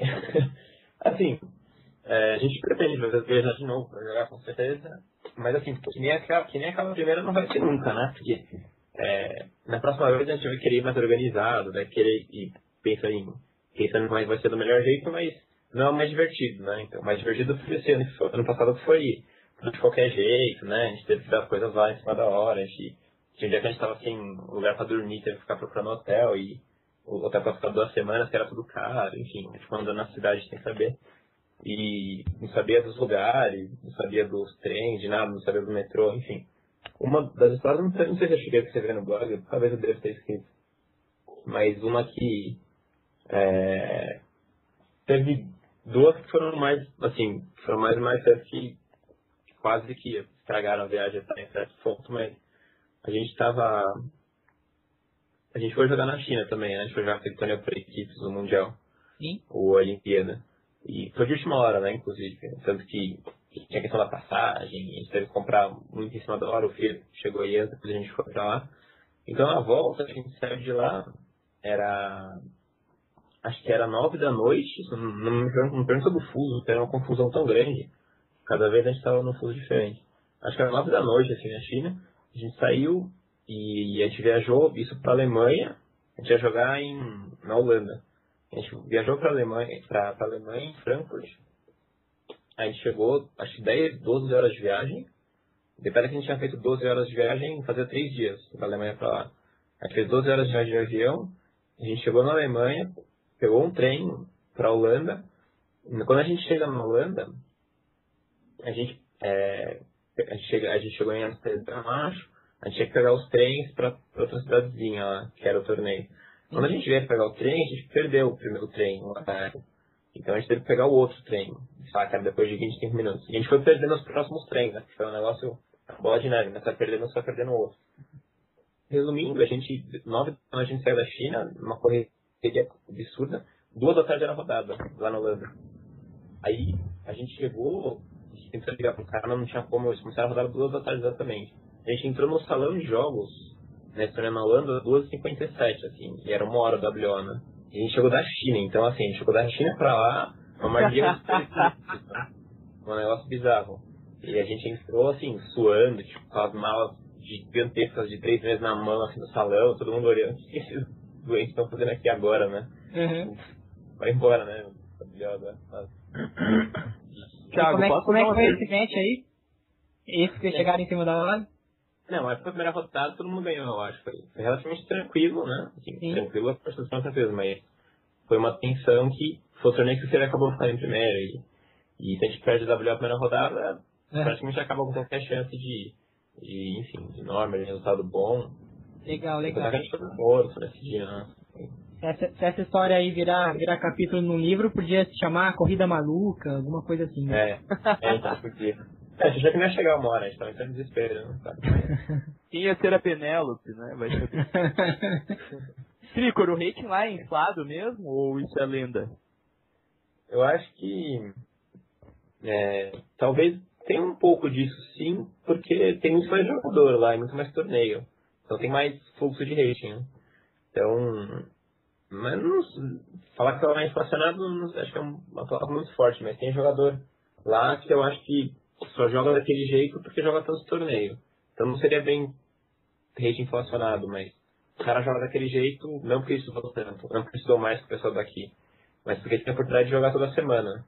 assim, é, a gente pretende fazer viajar de novo pra jogar com certeza. Mas assim, que nem, aquela, que nem aquela primeira não vai ser nunca, né? Porque é, na próxima vez a gente vai querer ir mais organizado, vai querer ir pensa em, pensando como vai ser do melhor jeito, mas não é o mais divertido, né? Então, o mais divertido foi esse ano, ano passado foi de qualquer jeito, né? A gente teve que dar as coisas lá em cima da hora, a gente, tinha um dia que a gente tava sem lugar pra dormir, teve que ficar procurando hotel e o hotel pra ficar duas semanas, que era tudo caro, enfim, a gente ficou andando na cidade sem saber e não sabia dos lugares, não sabia dos trens, de nada, não sabia do metrô, enfim. Uma das histórias, não sei, não sei se eu cheguei a escrever no blog, talvez eu deva ter escrito, mas uma que é, teve duas que foram mais, assim, foram mais mais que quase que estragaram a viagem até em certo ponto, mas a gente estava a gente foi jogar na China também, né? A gente foi jogar aquele torneio por equipes no Mundial. Sim. O Olimpíada. E foi de última hora, né, inclusive. Tanto que tinha questão da passagem, a gente teve que comprar muito em cima da hora, o filho chegou aí antes, depois a gente foi pra lá. Então na volta a gente saiu de lá, era. Acho que era nove da noite, não, não me pergunta do fuso, era uma confusão tão grande. Cada vez a gente estava num fuso diferente. Acho que era nove da noite, assim, na China. A gente saiu e a gente viajou isso pra Alemanha. A gente ia jogar em, na Holanda. A gente viajou para Alemanha, para Alemanha, em Frankfurt. A gente chegou, acho que 10, 12 horas de viagem. Detalhe que a gente tinha feito 12 horas de viagem fazia 3 dias, da Alemanha para lá. A gente fez 12 horas de viagem de avião. A gente chegou na Alemanha, pegou um trem para Holanda. Quando a gente chega na Holanda, a gente, é, a gente, chega, a gente chegou em Amsterdã, acho. A gente tinha que pegar os trens para outra cidadezinha lá, que era o torneio. Quando a gente veio pegar o trem, a gente perdeu o primeiro trem no horário. Então a gente teve que pegar o outro trem, saca? Depois de 25 minutos. E a gente foi perdendo os próximos trens, né? Foi um negócio, bola de neve, né? Você vai perdendo, você vai perdendo o outro. Resumindo, a gente, nove quando a gente saiu da China, numa correria absurda, duas da tarde era rodada, lá na Holanda. Aí a gente chegou, a gente tentou ligar pro cara, não tinha como, eles começaram a rodar duas da tarde exatamente. A gente entrou no salão de jogos na Estônia na Holanda, 2h57, assim, e era uma hora da WO, né? E a gente chegou da China, então assim, a gente chegou da China pra lá, uma né? um negócio bizarro. E a gente entrou assim, suando, tipo, com as malas gigantescas de três meses na mão, assim, no salão, todo mundo olhando, o que esses doentes estão fazendo aqui agora, né? Uhum. Vai embora, né? Tiago, como é, como é que foi esse evento aí? Esse que chegaram em cima da hora? Não, mas foi a primeira rodada, todo mundo ganhou, eu acho. Foi, foi relativamente tranquilo, né? Assim, tranquilo, as pessoas com certeza, mas foi uma tensão que foi o torneio que você acabou ficando em primeiro. E, e se a gente perde a W a primeira rodada, é. praticamente acaba com qualquer chance de, de enfim, de norma, de resultado bom. Legal, legal. A gente foi ouro nesse dia, né? essa, se essa história aí virar, virar capítulo no livro, podia se chamar Corrida Maluca, alguma coisa assim. Né? É, é então podia. É, a gente já que não ia chegar uma hora, a gente tava entrando em desespero, né? Tá. Quem ia ser a Penélope, né? Vai saber. Tricor, o rating lá é inflado mesmo ou isso é lenda? Eu acho que é, talvez tenha um pouco disso sim, porque tem muito mais jogador lá e muito mais torneio. Então tem mais fluxo de rating, né? Então, mas não, falar que ela é inflacionado, acho que é uma palavra muito forte, mas tem jogador lá que eu acho que só joga daquele jeito porque joga tanto torneio. Então não seria bem rate inflacionado, mas o cara joga daquele jeito, não porque estudou tanto, não porque estudou mais que o pessoal daqui, mas porque tem a oportunidade de jogar toda semana.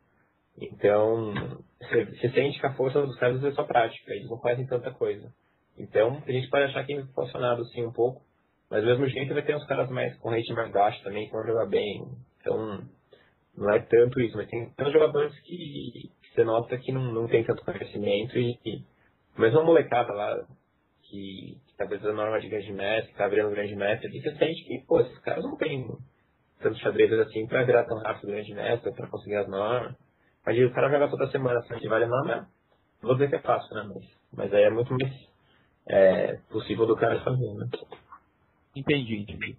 Então, você sente que a força dos caras é só prática, eles não fazem tanta coisa. Então, a gente pode achar que é inflacionado sim um pouco, mas do mesmo jeito vai ter uns caras mais com rate mais baixo também, que vão jogar bem. Então, não é tanto isso, mas tem tantos jogadores que, que você nota que não, não tem tanto conhecimento e, e mesmo uma molecada lá que, que tá precisando norma de grande mestre, que tá virando grande mestre, você sente que, pô, esses caras não têm tantos xadrezes assim pra virar tão rápido grande mestre, pra conseguir as normas. Mas o cara joga toda semana assim, que vale né? Não vou dizer que é fácil, né? Mas, mas aí é muito mais é, possível do cara fazer, né? Entendi, entendi.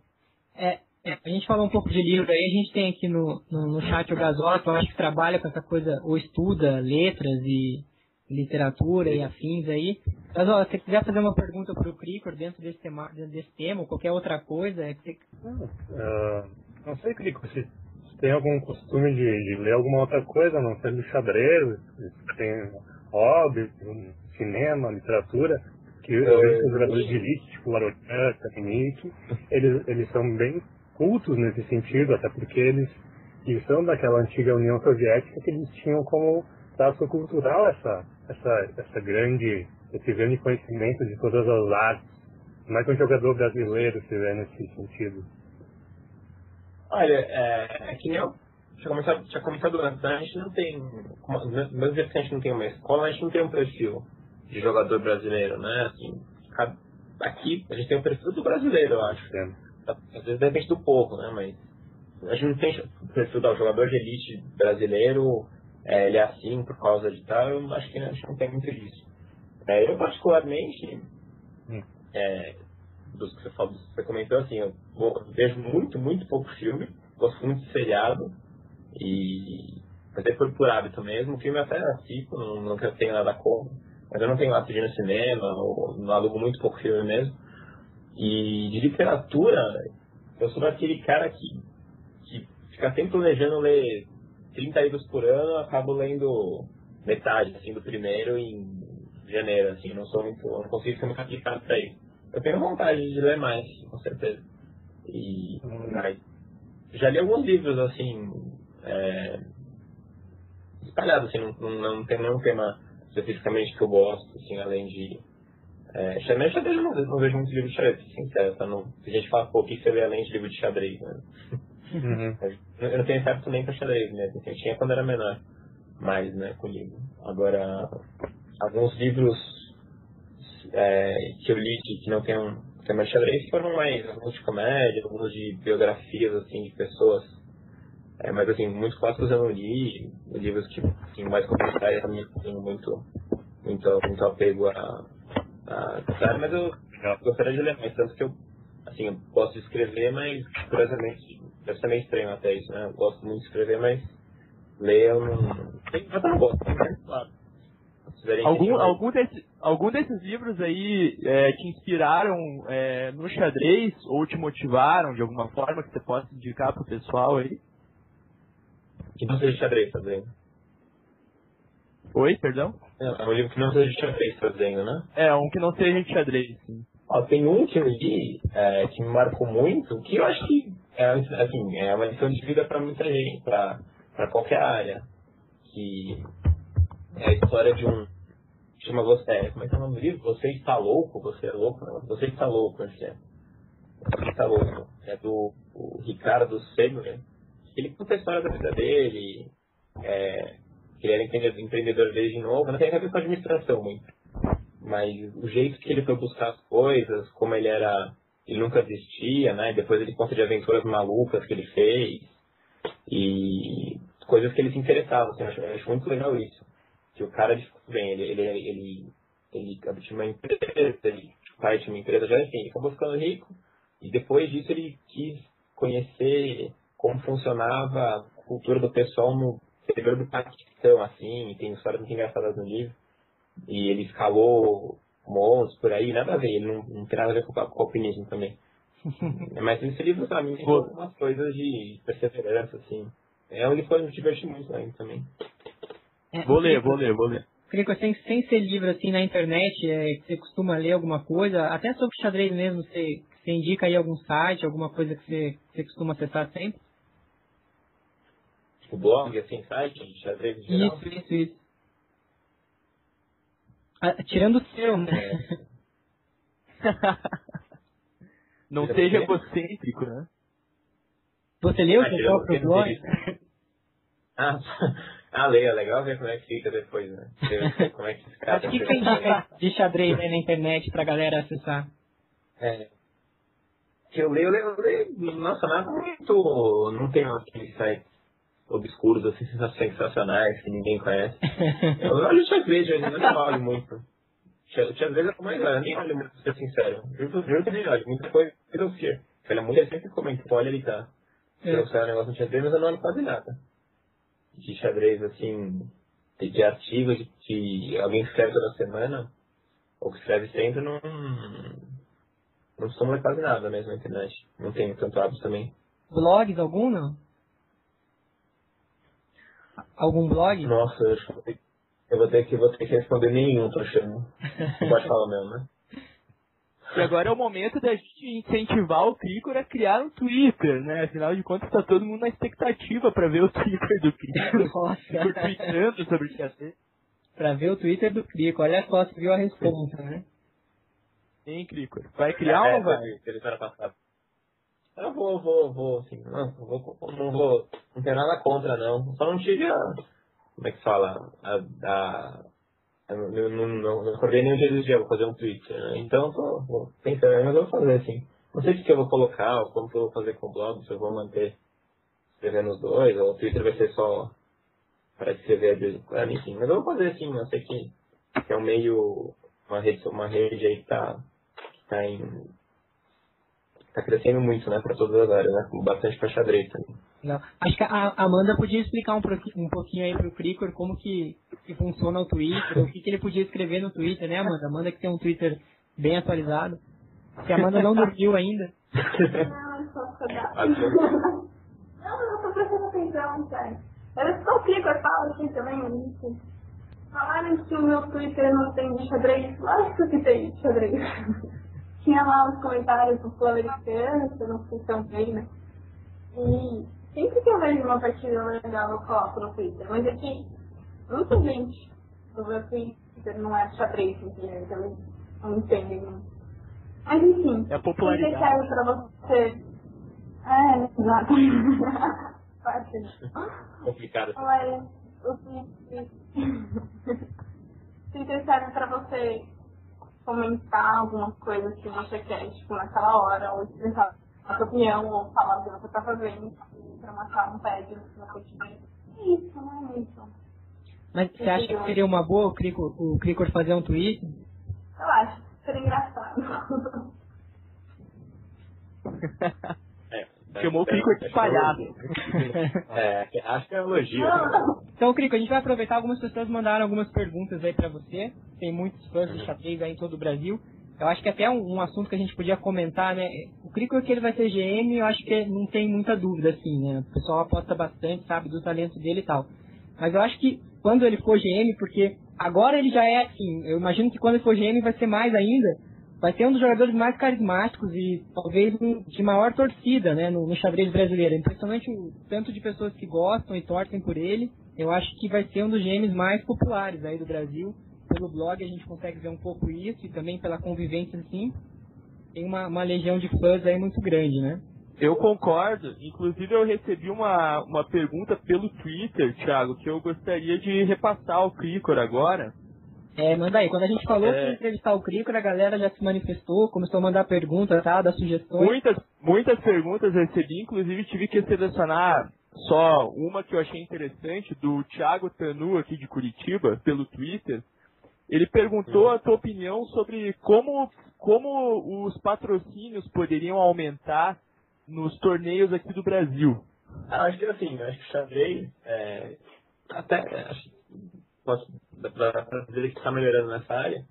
É, é, a gente falou um pouco de livro aí, a gente tem aqui no, no, no chat o Gasola, que eu acho que trabalha com essa coisa, ou estuda letras e literatura e afins aí. Ó, se você quiser fazer uma pergunta para o Cricor dentro desse tema, desse tema ou qualquer outra coisa, é que você... Uh, não sei, Cricor, se tem algum costume de, de, ler alguma outra coisa, não sendo xadrez, tem hobby, cinema, literatura, que eu vejo os jogadores de elite, tipo Larocan, Katnick, eles, eles são bem cultos nesse sentido, até porque eles, eles são daquela antiga União Soviética que eles tinham como traço cultural essa, essa, essa grande, esse grande conhecimento de todas as artes. Como é que um jogador brasileiro se vê nesse sentido? Olha, é, é que nem eu tinha comentado, tinha comentado antes, a gente não tem, mesmo que a gente não tem uma escola, a gente não tem um perfil de jogador brasileiro, né? Assim, aqui a gente tem um perfil do brasileiro, eu acho. É. Às vezes depende do pouco, né? Mas a gente não tem o perfil do jogador de elite brasileiro, é, ele é assim por causa de tal, eu acho que a gente não tem muito disso. É, eu particularmente, hum. é, dos que você falou, você comentou assim, eu vejo muito, muito pouco filme, gosto muito de seriado e até por, por hábito mesmo, o filme até assisto, não, não tenho nada como, mas eu não tenho hábito de ir no cinema, ou não alugo muito pouco filme mesmo. E de literatura, eu sou daquele cara que, que fica sempre planejando ler 30 livros por ano, acabo lendo metade assim, do primeiro em janeiro, assim, não sou muito, não consigo ser muito aplicado para isso. Eu tenho vontade de ler mais, com certeza. E já li alguns livros, assim, é, espalhados, assim, não, não, não tem nenhum tema especificamente que eu gosto, assim, além de. É, xadrez, xadrez eu não, não vejo muito livro de xadrez, sincero, tá? Não, se a gente fala, pô, o que você vê além de livro de xadrez, né? Uhum. Eu não tenho certo nem pra xadrez mesmo, assim, eu tinha quando era menor, mais, né, com livro. Agora, alguns livros é, que eu li que, não tem um tema de xadrez foram mais alguns de comédia, alguns de biografias assim de pessoas. É, mas assim, muitos clássicos eu não li, livros que assim, mais comerciais também tenho muito, muito, muito apego a, a mas eu gostaria de ler mais, tanto que eu assim, eu gosto de escrever, mas curiosamente deve ser meio estranho até isso, né? Eu gosto muito de escrever, mas ler eu não. Tem, eu não gosto, né? claro. Algum, algum, desse, algum desses livros aí é, te inspiraram é, no xadrez ou te motivaram de alguma forma que você possa indicar pro pessoal aí? Que não seja xadrez, tá dizendo? Oi, perdão? É, é um livro que não seja xadrez, tá dizendo, né? É, um que não seja xadrez, sim. Ó, tem um que eu li é, que me marcou muito, que eu acho que é, assim, é uma lição de vida para muita gente, para qualquer área. Que é a história de um. Chama você. Como é que é o nome do livro? Você está louco? Você é louco? Não, você está louco, acho que é. Você está louco. É do Ricardo Segura. Ele conta a história da vida dele. É, que ele era empreendedor, desde novo. Não tem a ver com administração muito. Mas o jeito que ele foi buscar as coisas, como ele era ele nunca desistia, né? Depois ele conta de aventuras malucas que ele fez e coisas que ele se interessava. Assim, eu, acho, eu acho muito legal isso. Que o cara, bem, ele, ele, ele, ele, tinha uma empresa, ele, o pai tinha uma empresa já, enfim, ele acabou ficando rico e depois disso ele quis conhecer como funcionava a cultura do pessoal no interior do Paquistão, assim, tem histórias muito engraçadas no livro. E ele escalou monstros por aí, nada a ver, ele não, não tem nada a ver com, com o alpinismo também. Mas esse livro, pra mim, tem algumas coisas de perseverança, assim. É um livro que eu me diverti muito lendo também. É, Vou ler, vou ler, vou ler. Crico, sem, sem ser livro assim na internet, é, que você costuma ler alguma coisa, até sobre xadrez mesmo, você, você indica aí algum site, alguma coisa que você, que você costuma acessar sempre? Tipo blog, assim, site, xadrez em geral. Isso, isso, isso. Ah, tirando o seu, né? Não Já seja egocêntrico, né? Você leu o Ah, seu próprio o blog? Ah, ah, leia, legal ver como é que fica depois, né? Ver como é que esse cara Mas o que você indica de xadrez aí na internet pra galera acessar? É. Que eu leio, eu leio, eu leio, nossa, nada muito. Não tem aqueles sites obscuros, assim, sensacionais que ninguém conhece. Eu olho xadrez, eu nem olho muito. Xa- Xadrez é como mais eu nem olho muito, pra ser sincero. Juro juro que nem olho, muita coisa eu quero. Aquela mulher sempre comenta, olha ele tá. É. Eu sei um negócio no xadrez, mas eu não olho quase nada. De xadrez, assim, de, de artigos, de, de alguém que escreve toda semana, ou que escreve sempre, não. Não costumo ler quase nada mesmo na internet. Não tenho tanto hábito também. Blogs algum, não? Algum blog? Nossa, eu, que vou eu vou ter que, vou ter que responder nenhum, tô achando. Não pode falar mesmo, né? E agora é o momento da gente incentivar o Cricor a criar um Twitter, né? Afinal de contas, tá todo mundo na expectativa pra ver o Twitter do Cricor. Nossa. Cricor tweetando sobre o xadrez. pra ver o Twitter do Crico. Olha só, você viu a resposta, né? Hein, Cricor? Vai criar ou não vai? Ele passado. Eu vou, vou, vou, assim, não, vou, não vou, não tenho nada contra, não. Só não tive a, como é que fala, a, a não, não, não, acordei nenhum dia do dia, vou fazer um Twitter, né? Então, tô, vou pensando, mas eu vou fazer, assim. Não sei o que eu vou colocar, ou como que eu vou fazer com o blog, se eu vou manter escrevendo os dois, ou o Twitter vai ser só para escrever de vez em enfim. Mas eu vou fazer, assim, eu sei que, que é um meio, uma rede, uma rede aí que tá, que tá em, tá crescendo muito, né, para todas as áreas, né, com bastante pra xadrez. Não. Acho que a Amanda podia explicar um, um pouquinho aí pro Cricor como que, que funciona o Twitter, o que, que ele podia escrever no Twitter, né, Amanda? Amanda que tem um Twitter bem atualizado. Se a Amanda não dormiu ainda. Não, só. Acho- Não, eu tô prestando atenção, sério. Eu só clico, eu falo assim também, isso. Falaram que o meu Twitter não tem xadrez. Lógico que tem xadrez. Tinha lá os comentários do Sul-Americano, que eu não sei bem, né? E sempre que eu vejo uma partida legal, eu coloco no Twitter. Mas é que muita gente do meu Twitter não é xadrez, entendeu? Então eles não entendem. Mas enfim, É a se popularidade. serve pra você. É, exato. Parte. Complicado. Olha, o Twitter. Twitter serve pra você comentar alguma coisa que você quer, tipo, naquela hora, ou expressar a sua opinião, ou falar o que você tá fazendo, pra marcar um pad no tiver. É isso, não é isso. Mas você acha que seria uma boa o Cricor, o Cricor fazer um Twitter? Eu acho seria engraçado. É, Chamou o Cricor de palhaço. É, acho que é elogio. Então, Crico, a gente vai aproveitar, algumas pessoas mandaram algumas perguntas aí pra você. Tem muitos fãs de xadrez aí em todo o Brasil. Eu acho que até um, um assunto que a gente podia comentar, né? O Crico é que ele vai ser GM, eu acho que não tem muita dúvida, assim, né? O pessoal aposta bastante, sabe, do talento dele e tal. Mas eu acho que quando ele for GM, porque agora ele já é assim, eu imagino que quando ele for GM vai ser mais ainda, vai ser um dos jogadores mais carismáticos e talvez de maior torcida, né, no, no xadrez brasileiro. Impressionante o tanto de pessoas que gostam e torcem por ele. Eu acho que vai ser um dos GMs mais populares aí do Brasil. Pelo blog a gente consegue ver um pouco isso e também pela convivência assim. Tem uma, uma legião de fãs aí muito grande, né? Eu concordo. Inclusive, eu recebi uma, uma pergunta pelo Twitter, Thiago, que eu gostaria de repassar ao Cricor agora. É, manda aí. Quando a gente falou É. que ia entrevistar o Cricor, a galera já se manifestou, começou a mandar perguntas, tá? Dar sugestões. Muitas, muitas perguntas eu recebi, inclusive tive que selecionar só uma que eu achei interessante, do Thiago Tanu, aqui de Curitiba, pelo Twitter. Ele perguntou a tua opinião sobre como, como os patrocínios poderiam aumentar nos torneios aqui do Brasil. Ah, acho que assim, acho que xadrez, é, até, acho posso pra dizer que está melhorando nessa área.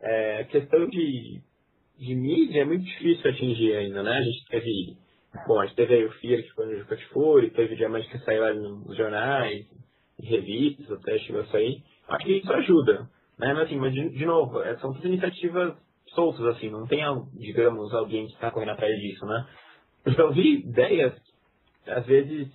É, a questão de, de mídia é muito difícil atingir ainda, né? A gente teve, bom, a gente teve aí o FIA que foi no Jucat Fury, teve o Diamante que saiu lá nos jornais, em revistas, até chegou a sair. Acho que isso ajuda, né? Mas assim, mas de, de novo, é, são todas iniciativas soltas, assim, não tem, digamos, alguém que está correndo atrás disso, né? Eu ouvi ideias às vezes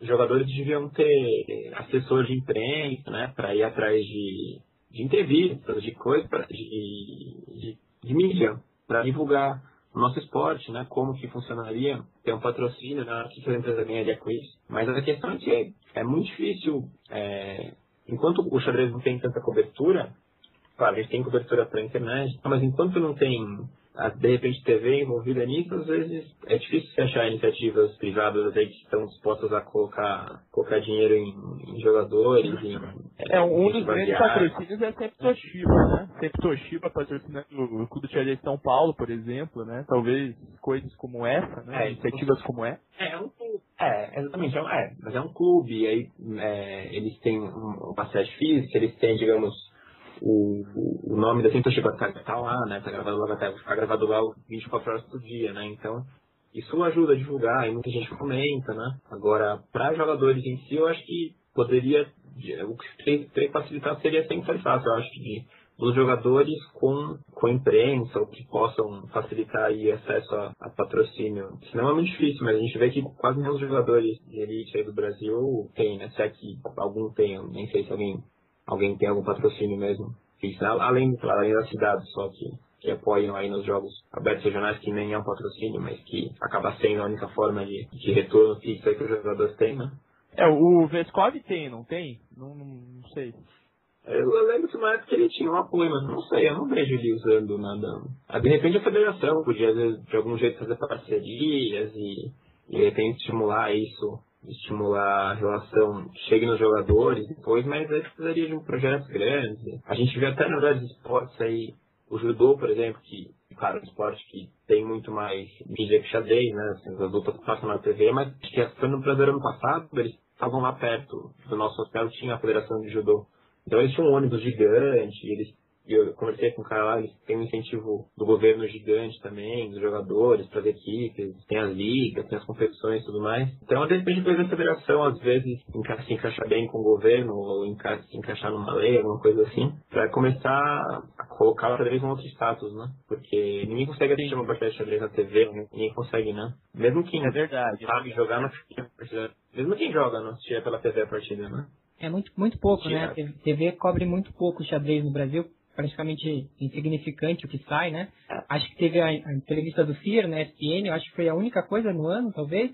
jogadores deviam ter assessor de imprensa, né, para ir atrás de, de entrevistas, de coisas, de, de, de mídia, para divulgar o nosso esporte, né, como que funcionaria, ter um patrocínio, né, o que a empresa ganharia com isso. Mas a questão é que é, é muito difícil, é, enquanto o xadrez não tem tanta cobertura, claro, a gente tem cobertura para internet, mas enquanto não tem a- de repente TV envolvida nisso, às vezes é difícil você achar iniciativas privadas aí que estão dispostas a colocar, colocar dinheiro em, em jogadores, em É, um dos grandes patrocínios é sempre Toshiba, né? Sempre Toshiba patrocinando o Clube de Xadrez de São Paulo, por exemplo, né? Talvez coisas como essa, né? É, Iniciativas como essa. É, é um clube. É, exatamente. É, um- é, mas é um clube, aí é, eles têm um- uma sede física, eles têm, digamos, o, o- nome da Toshiba tá, tá lá, né? Tá gravado lá, vai ficar gravado lá 24 horas por dia, né? Então, isso ajuda a divulgar e muita gente comenta, né? Agora, para jogadores em si, eu acho que poderia, o que facilitar seria mais fácil, eu acho que dos jogadores com, com imprensa, ou que possam facilitar aí acesso a, a patrocínio. Senão é muito difícil, mas a gente vê que quase nenhum dos jogadores de elite aí do Brasil tem, né? Se é que algum tem, nem sei se alguém, alguém tem algum patrocínio mesmo. Além, claro, além das cidades só que, que apoiam aí nos jogos abertos regionais, que nem é um patrocínio, mas que acaba sendo a única forma de, de retorno fixo que os jogadores têm, né? É, o Vescov tem, não tem? Não, não sei. Eu, lembro que uma época ele tinha um apoio, mas não sei, eu não vejo ele usando nada. Ah, de repente a federação podia, de algum jeito fazer parcerias e, e de repente estimular isso, estimular a relação que chegue nos jogadores depois, mas aí precisaria de um projeto grande. A gente vê até na verdade esportes aí, o judô, por exemplo, que, claro, é um esporte que tem muito mais mídia que xadrez, né? Assim, as lutas passam na TV, mas que foi no Brasileiro ano passado, eles estavam lá perto do nosso hotel, tinha a Federação de Judô. Então eles tinham um ônibus gigante, eles, eu conversei com o cara lá, eles têm um incentivo do governo gigante também, dos jogadores, para as equipes, tem as ligas, tem as competições e tudo mais. Então, de repente, depois a federação, às vezes, se encaixar bem com o governo, ou enca se encaixar numa lei, alguma coisa assim, para começar a colocar o xadrez em outro status, né? Porque ninguém consegue assistir uma partida de xadrez na TV, ninguém consegue, né? Mesmo quem É verdade. sabe jogar, não assistia a partida. Mesmo quem joga, não assistia pela TV a partida, né? É muito, muito pouco, né? A TV cobre muito pouco o xadrez no Brasil, praticamente insignificante o que sai, né? Acho que teve a, a entrevista do FIR na SPN, eu acho que foi a única coisa no ano, talvez.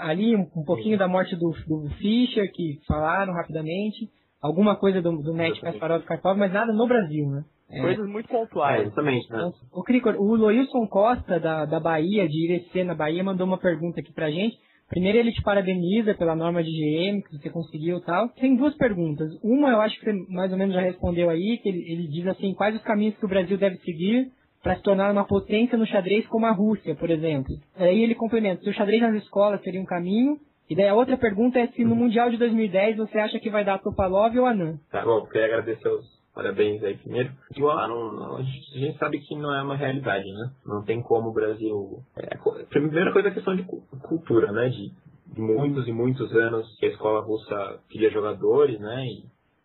Ali um, um pouquinho da morte do, do Fischer, que falaram rapidamente. Alguma coisa do, do Net Kasparov e Karpov, mas nada no Brasil, né? É. Coisas muito É, pontuais. exatamente, né? Então, o Cricor, o Loilson Costa, da, da Bahia, de Irecê, na Bahia, mandou uma pergunta aqui pra gente. Primeiro, ele te parabeniza pela norma de GM, que você conseguiu e tal. Tem duas perguntas. Uma, eu acho que você mais ou menos já respondeu aí, que ele, ele diz assim, quais os caminhos que o Brasil deve seguir para se tornar uma potência no xadrez como a Rússia, por exemplo. Aí ele complementa, se o xadrez nas escolas seria um caminho. E daí a outra pergunta é se no Mundial de 2010 você acha que vai dar Topalov ou Anand. Tá bom, queria agradecer os parabéns aí primeiro. Igual, ah, não, a, gente, sabe que não é uma realidade, né? Não tem como o Brasil. É, a primeira coisa é a questão de cu- cultura, né? De, de muitos e muitos anos que a escola russa cria jogadores, né? E,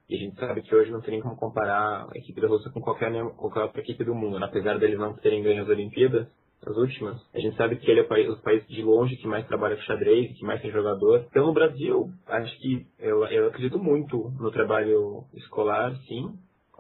e a gente sabe que hoje não tem nem como comparar a equipe da Rússia com qualquer, qualquer outra equipe do mundo, né? apesar deles não terem ganho as Olimpíadas. As últimas, a gente sabe que ele é o país, o país de longe que mais trabalha com xadrez, que mais tem jogador. Então, no Brasil, acho que eu, eu acredito muito no trabalho escolar, sim,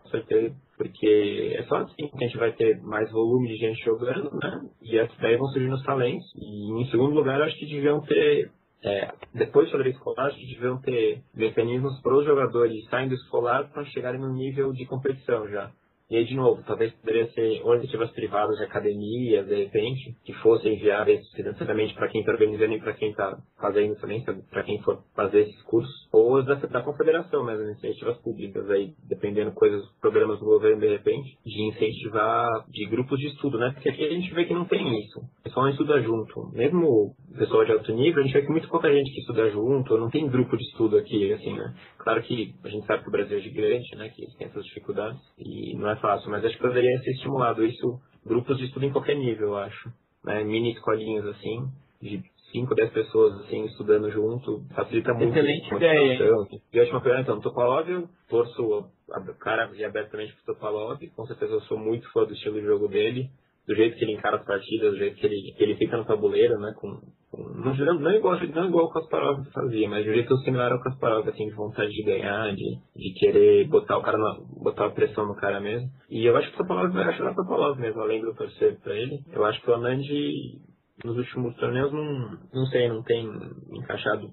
certeza, porque é só assim que a gente vai ter mais volume de gente jogando, né? E daí vão surgindo os talentos. E em segundo lugar, eu acho que deviam ter é, depois do xadrez escolar, a gente deviam ter mecanismos para os jogadores saindo do escolar para chegarem no nível de competição já. E aí, de novo, talvez poderia ser ou iniciativas privadas de academia, de repente, que fossem viáveis financeiramente para quem está organizando e para quem está fazendo também, para quem for fazer esses cursos, ou da, da confederação mesmo, iniciativas públicas aí, dependendo coisas, programas do governo, de repente, de incentivar de grupos de estudo, né? Porque aqui a gente vê que não tem isso. O pessoal não estuda junto. Mesmo pessoal de alto nível, a gente vê que muito pouca gente que estuda junto, não tem grupo de estudo aqui, assim, né? Claro que a gente sabe que o Brasil é gigante, né? Que tem essas dificuldades e não é fácil, mas acho que poderia ser estimulado isso, grupos de estudo em qualquer nível, eu acho. Né? Mini escolinhas, assim, de 5, 10 pessoas, assim, estudando junto, facilita muito. Excelente ideia? E a última pergunta, então, Topalov, eu torço a cara e abertamente pro Topalov, com certeza eu sou muito fã do estilo de jogo dele, do jeito que ele encara as partidas, do jeito que ele, que ele fica no tabuleiro, né, com, com não, não, igual, não igual o Kasparov fazia, mas de um jeito similar ao Kasparov, assim, de vontade de ganhar, de, de querer botar o cara na, botar a pressão no cara mesmo. E eu acho que o Topalov vai achar o Topalov mesmo, além do torcer pra ele. Eu acho que o Anand nos últimos torneios não, não sei, não tem encaixado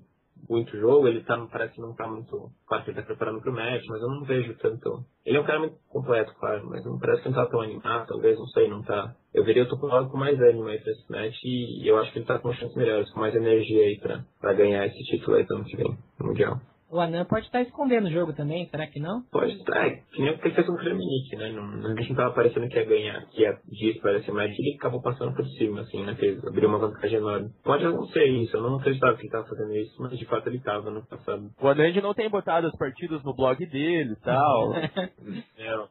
muito jogo, ele tá, parece que não tá muito. Claro que ele tá preparando pro match, mas eu não vejo tanto. Ele é um cara muito completo, claro, mas não parece que não tá tão animado, talvez, não sei, não tá. Eu veria o Topolog com mais ânimo aí pra esse match e eu acho que ele tá com chances melhores, com mais energia aí pra, pra ganhar esse título aí ano que vem, Mundial. O Anan pode estar escondendo o jogo também, será que não? Pode estar, é, que nem o que ele fez com o Kramnik, né? Não, não, não tava parecendo que ia ganhar, que ia disso parecer mais, ele acabou passando por cima, assim, né? Fez, abriu uma vantagem enorme. Pode não ser isso, eu não acreditava que ele tava fazendo isso, mas de fato ele tava no passado. O Anand não tem botado as partidas no blog dele e tal. é,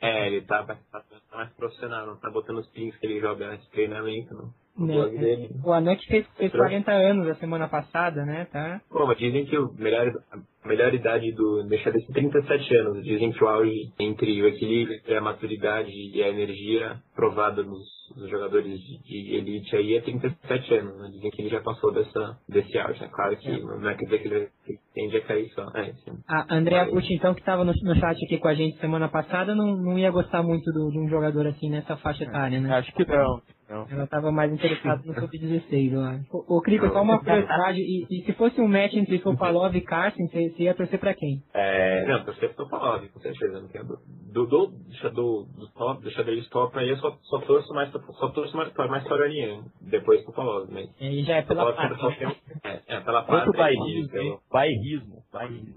é, ele tá, tá, tá mais profissional, não tá botando os pins que ele joga de treinamento, não. Né, o Anuck fez, fez 40 anos a semana passada, né? Tá? Pô, mas dizem que o melhor, a melhor idade do deixar é 37 anos. Dizem que o auge entre o equilíbrio, entre a maturidade e a energia provada nos, nos jogadores de, de, elite aí é 37 anos. Né? Dizem que ele já passou dessa, desse auge. É claro que é. não é quer dizer que ele tende a cair só. É, a Andrea Pucci, então, que estava no, no chat aqui com a gente semana passada, não, não ia gostar muito do, de um jogador assim nessa faixa etária, né? Acho que não. Não. Ela estava mais interessada no sub-16, eu acho. Ô, Crico, só uma curiosidade. E, e, se fosse um match entre Topalov e Carson, você, ia torcer pra quem? É, não, torcer pro Topalov, com certeza. Não tenho do, do, do, do, do, top, do xadrez top aí, eu só, só torço mais, só torço mais, mais para Ariane, depois pro Topalov. Mas e já é pela parte. É, é, pela parte. Bairrismo, bairrismo, bairrismo.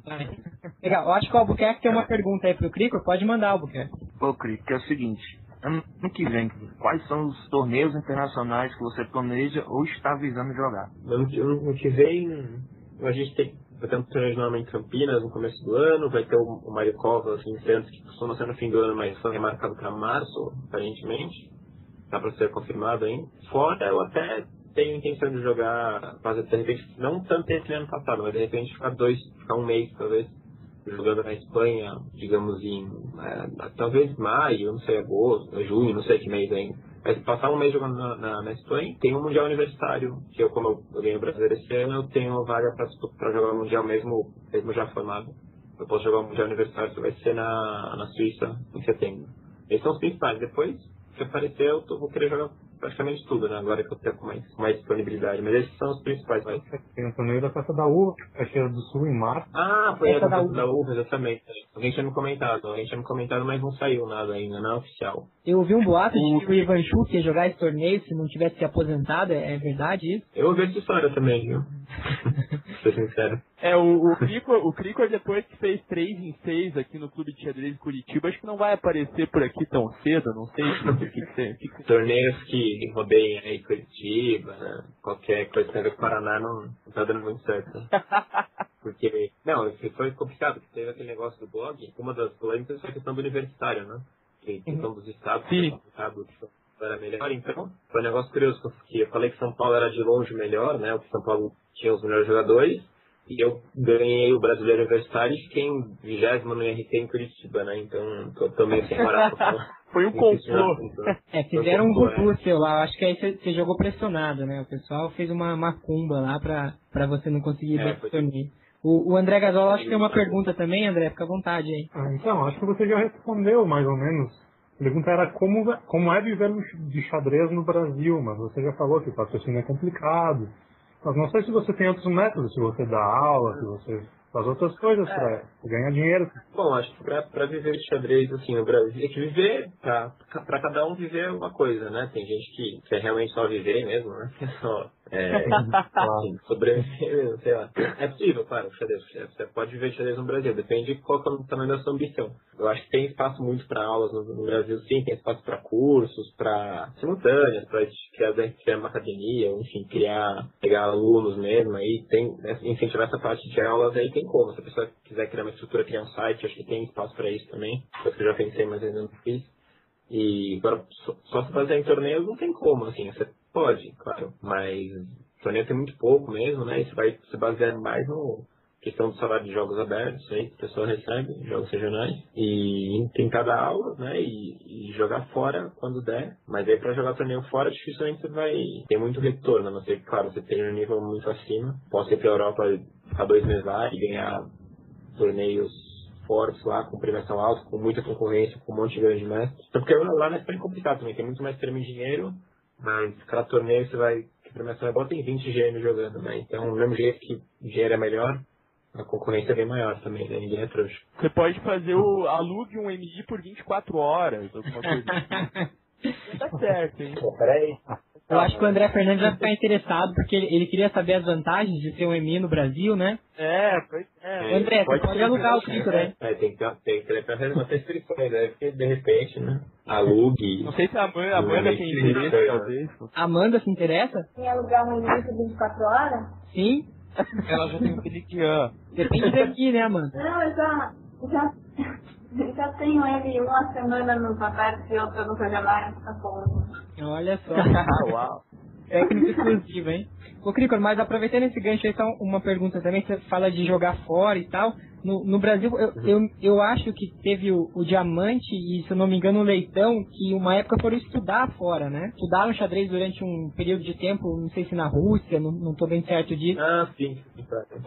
Legal, eu acho que o Albuquerque tem uma pergunta aí pro Crico, pode mandar, Albuquerque. Ô, Crico, é o seguinte ano que vem, quais são os torneios internacionais que você planeja ou está visando jogar? Ano, que vem, a gente tem vai ter um torneio de em Campinas no começo do ano, vai ter o, o Maricova assim, em Santos, que costuma ser no fim do ano, mas foi remarcado para março, aparentemente. Dá para ser confirmado ainda. Fora, eu até tenho intenção de jogar, fazer de repente, não tanto esse ano passado, mas de repente ficar dois, ficar um mês talvez jogando na Espanha, digamos em é, talvez maio, não sei, agosto, junho, não sei que mês ainda. Mas passar um mês jogando na, na, na Espanha, tem um Mundial Universitário, que eu, como eu, ganhei o brasileiro esse ano, eu tenho vaga para jogar o Mundial mesmo, mesmo já formado. Eu posso jogar o Mundial Universitário, que vai ser na, na Suíça em setembro. Esses são os principais. Depois, se aparecer, eu tô, vou querer jogar praticamente tudo, né? Agora que eu tenho mais, mais disponibilidade. Mas esses são os principais. Mas... Tem o torneio da Costa da Uva, Caxias do Sul, em março. Ah, foi a da, da Uva. da Uva, exatamente. Alguém tinha me comentado, alguém tinha me comentado, mas não saiu nada ainda, não é oficial. Eu ouvi um boato de que o Ivan Chuk ia jogar esse torneio se não tivesse se aposentado, é, é verdade isso? Eu ouvi essa história também, viu? ser sincero. É, o, o, Crico, o Crico, depois que fez 3 em 6 aqui no Clube de Xadrez de Curitiba, acho que não vai aparecer por aqui tão cedo, não sei o que, que, que, que, Torneios que rodeiem aí Curitiba, né? qualquer coisa que com o Paraná não, não tá dando muito certo. Né? Porque, não, foi complicado, porque teve aquele negócio do blog, uma das polêmicas foi a questão do universitário, né? Que questão dos estados, Sim. Estado, era melhor, então foi um negócio curioso, porque eu falei que São Paulo era de longe melhor, né? O que São Paulo tinha os melhores jogadores, e eu ganhei o brasileiro universitário e fiquei em vigésimo no IRT em Curitiba, né? Então tô, tô meio sem Foi um complô. É, fizeram um grupo seu lá. Acho que aí você jogou pressionado, né? O pessoal fez uma macumba lá pra, pra você não conseguir é. O, o André Gasol acho que tem uma pergunta também, André, fica à vontade aí. Ah, então, acho que você já respondeu mais ou menos. A pergunta era como, como é viver de xadrez no Brasil, mas você já falou que o patrocínio é complicado, Mas não sei se você tem outros métodos, se você dá aula, se você faz outras coisas É. pra ganhar dinheiro. Bom, acho que pra, pra viver de xadrez, assim, no Brasil, é que viver, pra, pra cada um viver é uma coisa, né? Tem gente que quer realmente só viver mesmo, né? Só, é, assim, sobreviver mesmo, sei lá. É possível, claro, o xadrez. Você pode viver de xadrez no Brasil, depende de qual que é o tamanho da sua ambição. Eu acho que tem espaço muito para aulas no, no Brasil, sim, tem espaço para cursos, para simultâneas, para criar, criar uma academia, enfim, criar, pegar alunos mesmo, aí tem, né, incentivar essa parte de aulas aí tem como. Se a pessoa quiser criar uma estrutura, criar um site, acho que tem espaço para isso também. Coisa que eu já pensei, mas ainda não fiz. E agora, só, se fazer em torneios não tem como, assim, você pode, claro, mas torneio tem muito pouco mesmo, né? E você vai se basear mais no questão do salário de jogos abertos aí, que a pessoa recebe, jogos regionais, e tentar dar aula, né? E, e jogar fora quando der. Mas aí pra jogar torneio fora, dificilmente você vai ter muito retorno, a não ser que, claro, você tenha um nível muito acima. Posso ir pra Europa, ficar dois meses lá e ganhar torneios fortes lá, com premiação alta, com muita concorrência, com um monte de grande mestre. Então, porque lá na Espanha é complicado também, tem muito mais termo em dinheiro, mas cada torneio você vai, a premiação é boa, tem 20 gêmeos jogando, né? Então, do mesmo jeito que o dinheiro é melhor, a concorrência é bem maior também, né? Ninguém é trouxa. Você pode fazer o alugue um MI por 24 horas, alguma coisa assim. tá certo, hein? Pô, peraí. Eu acho que o André Fernandes vai ficar interessado, porque ele, ele queria saber as vantagens de ser um MI no Brasil, né? É, pois é. André, você pode alugar o Crico, né? É, tem que ter, tem que ter pra fazer umas restrições, né? Porque de repente, né? Alugue. Não sei se a Amanda, a Amanda tem interesse, talvez. Amanda se interessa? Em alugar um livro por 24 horas? Sim. Ela já tem um Peliquian. Depende daqui, né, Amanda? Não, eu já, já, já tenho ele uma semana no papel e outra no Projamário, tá bom. Olha só. Ah, uau. Técnico exclusivo, hein? Ô, Cricor, mas aproveitando esse gancho aí, só uma pergunta também. Você fala de jogar fora e tal. No, no Brasil, eu, eu, eu acho que teve o, o Diamante e, se eu não me engano, o Leitão, que uma época foram estudar fora, né? Estudaram xadrez durante um período de tempo, não sei se na Rússia, não, não tô bem certo disso. Ah, sim.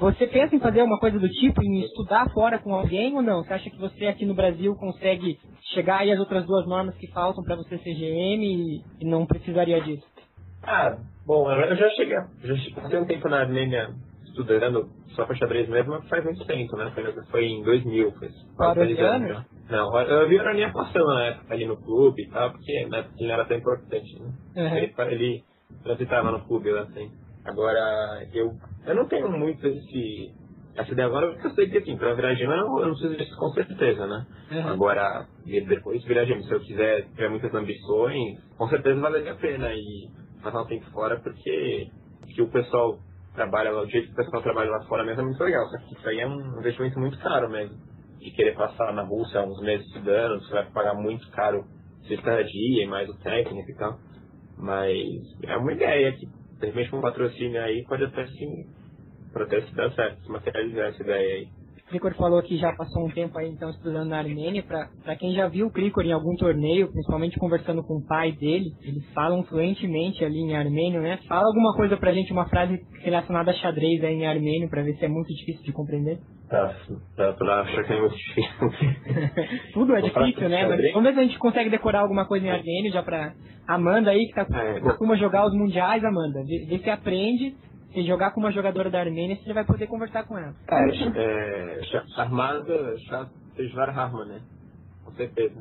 Você pensa em fazer uma coisa do tipo, em estudar fora com alguém ou não? Você acha que você aqui no Brasil consegue chegar aí às outras duas normas que faltam para você ser GM e, não precisaria disso? Ah, bom, eu já cheguei, já cheguei passei um tempo na Armênia estudando só para xadrez mesmo, faz muito tempo, né? Foi, foi em 2000, faz quase Parou 10 esse anos já. Não, eu vi a Armênia passando na época ali no clube e tal, porque na época ele não era tão importante, né? Uhum. Ele, ele transitava no clube lá, assim. Agora, eu, eu não tenho muito esse, essa ideia agora, porque eu sei que, assim, pra virar gêmeo eu não, eu não preciso disso com certeza, né? Uhum. Agora, depois virar gêmeo, se eu quiser tiver muitas ambições, com certeza valeria a pena e passar um tempo fora, porque que o pessoal trabalha lá, o jeito que o pessoal trabalha lá fora mesmo é muito legal, só que isso aí é um investimento muito caro mesmo. De querer passar na Rússia uns meses estudando, você vai pagar muito caro sua estadia e mais o técnico e tal. Mas é uma ideia que, de repente, com um patrocínio aí, pode até sim, pode até se dar certo, se materializar essa ideia aí. O Cricor falou que já passou um tempo aí então estudando na Armênia. Pra, pra quem já viu o Cricor em algum torneio, principalmente conversando com o pai dele, eles falam fluentemente ali em armênio, né? Fala alguma coisa pra gente, uma frase relacionada a xadrez aí em armênio, pra ver se é muito difícil de compreender. Tá, dá pra achar que é muito difícil. Tudo é difícil, né? Mas vamos ver se a gente consegue decorar alguma coisa em armênio já pra Amanda aí, que tá, É. costuma jogar os mundiais, Amanda. Vê, vê se aprende. Se jogar com uma jogadora da Armênia, você vai poder conversar com ela. É, Cha- Armada Chasvar Harman, né? Com certeza.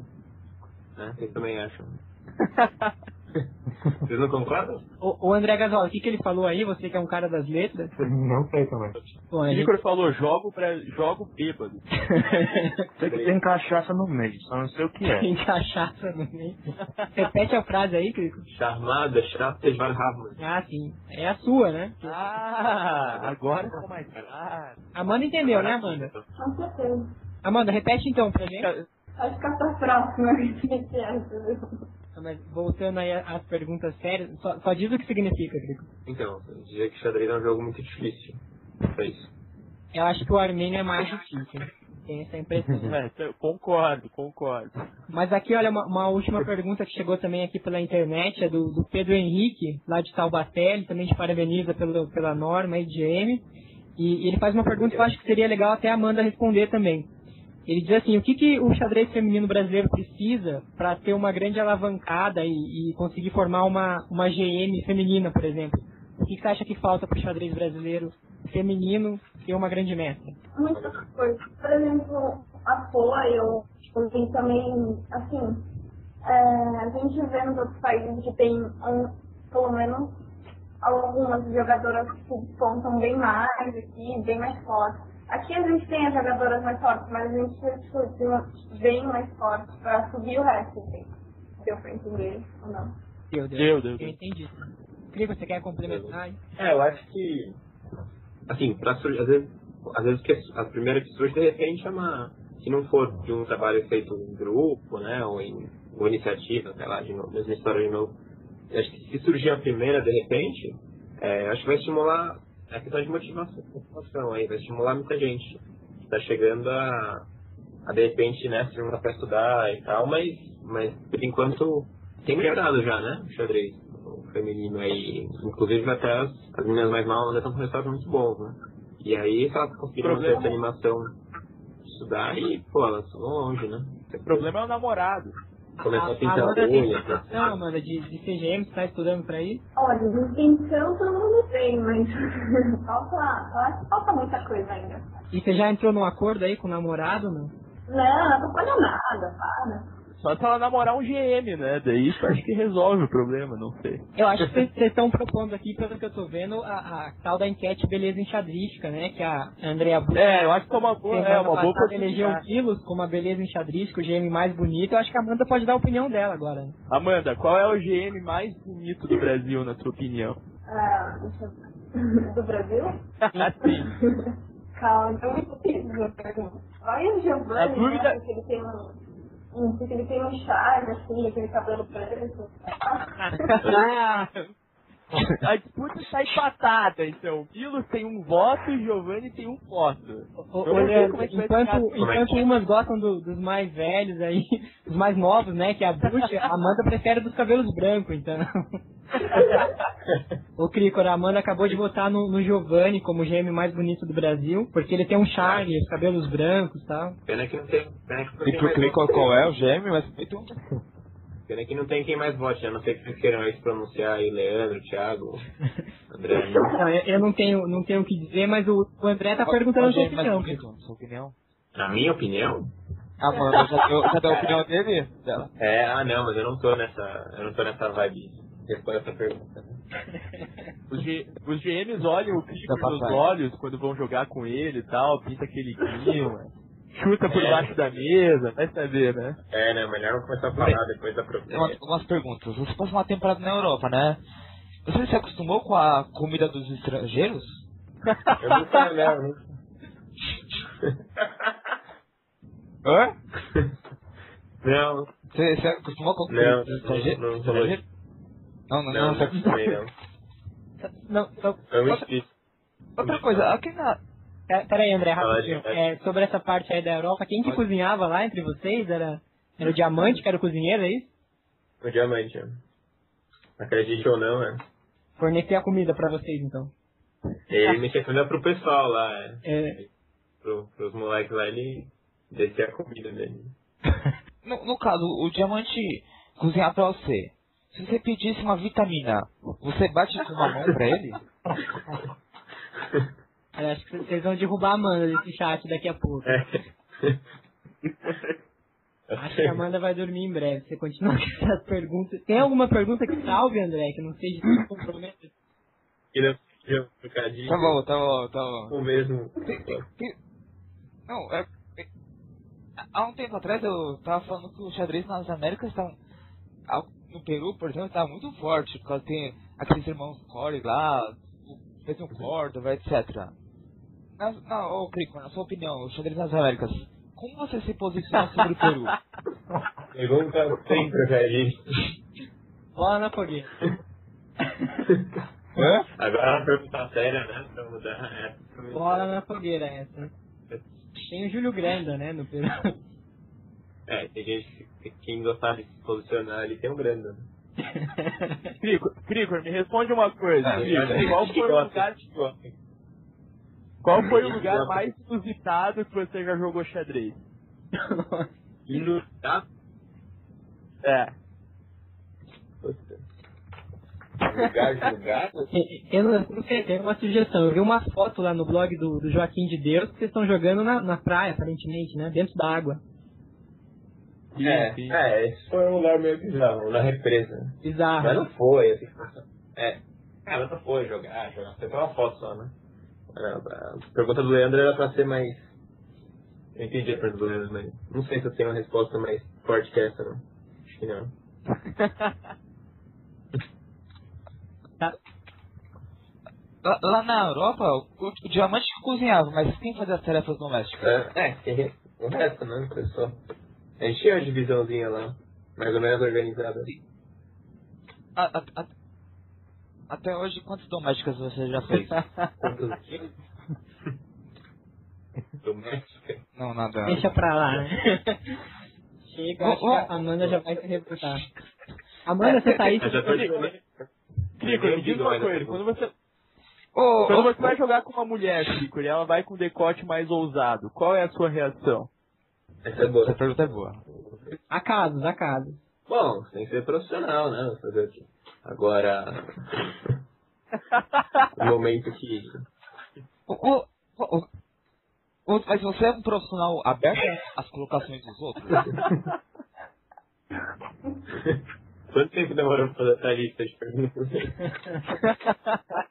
Né? Vocês também acham. Vocês não concordam? Ô, ô André Gasola, o que, que ele falou aí? Você que é um cara das letras. Não sei também. Bom, a O gente... Igor falou, jogo pra jogo bêbado. Sei que tem cachaça no meio, só não sei o que é. Tem cachaça no meio. Repete a frase aí, Crico. Charmada Chasvar Harman. Ah, sim. É a sua, né? Ah, agora ficou mais claro. Amanda entendeu, né, Amanda? Com certeza. Amanda, repete então pra gente. Acho que essa próxima que é essa. Mas voltando aí às perguntas sérias, só, só diz o que significa, Crico. Então, eu diria que xadrez é um jogo muito difícil. É isso. Eu acho que o armênio é mais difícil. Tem essa impressão. É, eu concordo, concordo. Mas aqui, olha, uma, uma última pergunta que chegou também aqui pela internet, é do, do Pedro Henrique, lá de Taubaté, ele também te parabeniza pelo, pela norma aí de GM. E, e ele faz uma pergunta que eu acho que seria legal até a Amanda responder também. Ele diz assim, o que, que o xadrez feminino brasileiro precisa para ter uma grande alavancada e, e conseguir formar uma, uma GM feminina, por exemplo? O que, que você acha que falta pro xadrez brasileiro feminino ter uma grande mestra? muitas coisas. Por exemplo, apoio, tipo, tem também, assim, é, a gente vê nos outros países que tem, um, pelo menos, algumas jogadoras que despontam bem mais aqui, bem mais fortes. Aqui a gente tem as jogadoras mais fortes, mas a gente precisa de uma bem mais forte para subir o resto. assim. Deu pra entender ou não? Deu, Deu, deu, Eu deu. entendi. Crico, você quer complementar? É, eu acho que. Assim, pra surgir, às vezes, às vezes que a primeira que surge, de repente, é uma. Se não for de um trabalho feito em grupo, né, ou em ou iniciativa, sei lá, de novo, mesma história de novo. Acho que se surgir a primeira, de repente, é, acho que vai estimular a questão de motivação, motivação aí, vai estimular muita gente que tá chegando a, a de repente, né, se juntar pra estudar e tal, mas, mas por enquanto tem melhorado já, né, o xadrez o feminino aí, inclusive até as, as meninas mais novas estão com resultados muito bons, né? E aí se elas conseguirem manter Problema- essa animação de estudar e, pô, elas vão longe, né? O problema é o namorado. Começar a A- pintar Amanda tem unha, né? intenção, Amanda, de, de CGM, você tá estudando pra isso? Olha, de intenção todo mundo tem, mas falta, falta muita coisa ainda. E você já entrou num acordo aí com o namorado, não? Não, não atrapalha nada, para. Só se ela namorar um GM, né? Daí isso acho que resolve o problema, não sei. Eu acho que vocês estão propondo aqui, pelo que eu tô vendo, a, a tal da enquete beleza enxadrística, né? Que a Andrea Bush É, eu acho que é uma boa, é uma boa passada elegeu o. Quilos como a beleza enxadrística, o GM mais bonito. Eu acho que a Amanda pode dar a opinião dela agora. né? Amanda, qual é o GM mais bonito do Brasil, na sua opinião? Ah, deixa eu... Do Brasil? Sim. Calma, eu não preciso pergunta. Olha o Giovanni, A dúvida- né, ele tem um... Porque ele tem um charme, assim, aquele cabelo preto. A disputa está empatada, então. Milos tem um voto e Giovanni tem um voto. Não sei Leandro, como é enquanto, é enquanto é? umas gostam do- dos mais velhos aí, dos mais novos, né? Que é a Bush, a Amanda prefere dos cabelos brancos, então. Ô Cricor, a Amanda acabou de votar no, no Giovanni como o GM mais bonito do Brasil, porque ele tem um charme, os cabelos brancos e tal. Pena que não tem. Pena que não E tem pro mais Clico voto. qual é o gêmeo, mas feito um. Pena que não tem quem mais vote, a não ser que vocês queiram aí se pronunciar aí, Leandro, Thiago, André. Não, eu, eu não tenho não tenho o que dizer, mas o, o André tá perguntando a sua opinião. sua opinião? Na minha opinião, Ah, mano, já deu, já deu a opinião dele? Dela. é, ah não, mas eu não tô nessa. Eu não tô nessa vibe. Responde essa pergunta. né? Os, G- os GMs olham o Da nos olhos quando vão jogar com ele e tal, pinta aquele clima, chuta por É. baixo da mesa, vai saber, né? É, né? Melhor começar a falar depois da Tem proposta. umas, perguntas. Você passou uma temporada na Europa, né? Você se acostumou com a comida dos estrangeiros? Eu nunca, né? Hã? Não, Você se acostumou com a comida Não, dos estrangeiros? não, não? Não, não, não, não, se não, não. Não, não, É coisa, aqui na... Pera- Peraí, André, rapidinho. É, sobre essa parte aí da Europa, quem que Pode. cozinhava lá entre vocês? Era, era o Diamante, que era o cozinheiro, é isso? O diamante, ó. Acredite ou não, né? Fornecer a comida pra vocês, então. Ele me recomenda pro pessoal lá, é. É, Pro, pros moleques lá, ele descia a comida dele. No, no caso, o diamante cozinhar pra você. Se você pedisse uma vitamina, você bate com uma mão pra ele? eu acho que vocês vão derrubar a Amanda desse chat daqui a pouco. É. Acho que a Amanda vai dormir em breve. Você continua com essas perguntas. Tem alguma pergunta que salve, André, que não seja? E seja um trocadilho Tá bom, tá bom, tá bom. o mesmo. Tem- tem- tem- Não, é, é- Há um tempo atrás eu tava falando que o xadrez nas Américas tá. No Peru, por exemplo, tá muito forte, por causa tem aqueles irmãos Corey lá, o Pedro Córdoba, etc. Na, na, ô, Crico, na sua opinião, o xadrez nas Américas, como você se posiciona sobre o Peru? Pergunta sem trocadilho. Bola na fogueira. Hã? Agora é uma pergunta séria, né? Pra mudar. É. Bola na fogueira essa. Tem o Júlio Granda, né, no Peru. É, tem gente que quem gostar de se posicionar ali tem um grande. Né? Crico, Crico, me responde uma coisa. Ah, Crico. Qual foi o lugar, qual foi o lugar mais inusitado que você já jogou xadrez? Tá? É. Julgar, julgar. Eu não, sei, tem uma sugestão. Eu vi uma foto lá no blog do, do Joaquim de Deus que vocês estão jogando na, na praia, aparentemente, né? Dentro da água. É, sim. é, esse foi um lugar meio bizarro, na represa. Bizarro. Mas não foi, assim. É. Ela não foi jogar, jogar. Foi uma foto só, né? A a pergunta do Leandro era pra ser mais. Eu entendi a pergunta do Leandro, mas não sei se eu tenho uma resposta mais forte que essa, não. Acho que não. Tá. Lá, lá na Europa, o, o diamante cozinhava, mas quem fazia as tarefas domésticas? É, é, tem o resto, né? Pessoal. A gente tinha uma divisãozinha lá, mais ou menos organizada. A- a- a- até hoje, quantas domésticas você já fez? Quantos Doméstica. Não, nada. Deixa pra lá, né? Chega, acho que Ô, ô. a Amanda já vai se reportar. Amanda, você tá aí? Eu já tô. Crico, me diz uma coisa, quando você, Ô, quando você vai jogar com uma mulher, Crico, e ela vai com um decote mais ousado, qual é a sua reação? Essa é boa. Essa pergunta é boa. A casos. Bom, tem que ser profissional, né? Fazer o quê? Agora. no momento que. Ô, ô, ô, mas você é um profissional aberto às colocações dos outros? Quanto tempo demorou pra fazer essa lista de perguntas?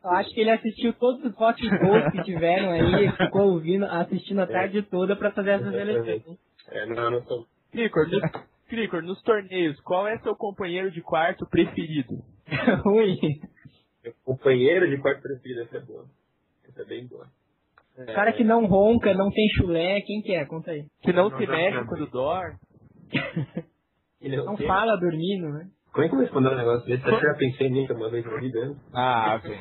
Eu acho que ele assistiu todos os potes gols que tiveram aí, ficou ouvindo, assistindo a tarde toda pra fazer essas eleições. É, não, eu não sou. Cricor, nos, Cricor, nos torneios, qual é seu companheiro de quarto preferido? Ui. Meu companheiro de quarto preferido, essa é boa. Essa é bem boa. O cara que não ronca, não tem chulé, quem que é? Conta aí. Que não Não, se mexe quando dorme? Ele é Não quê? fala dormindo, né? Como é que eu vou responder um negócio desse? Acho que eu já pensei nisso uma vez na vida. né? Ah, ok.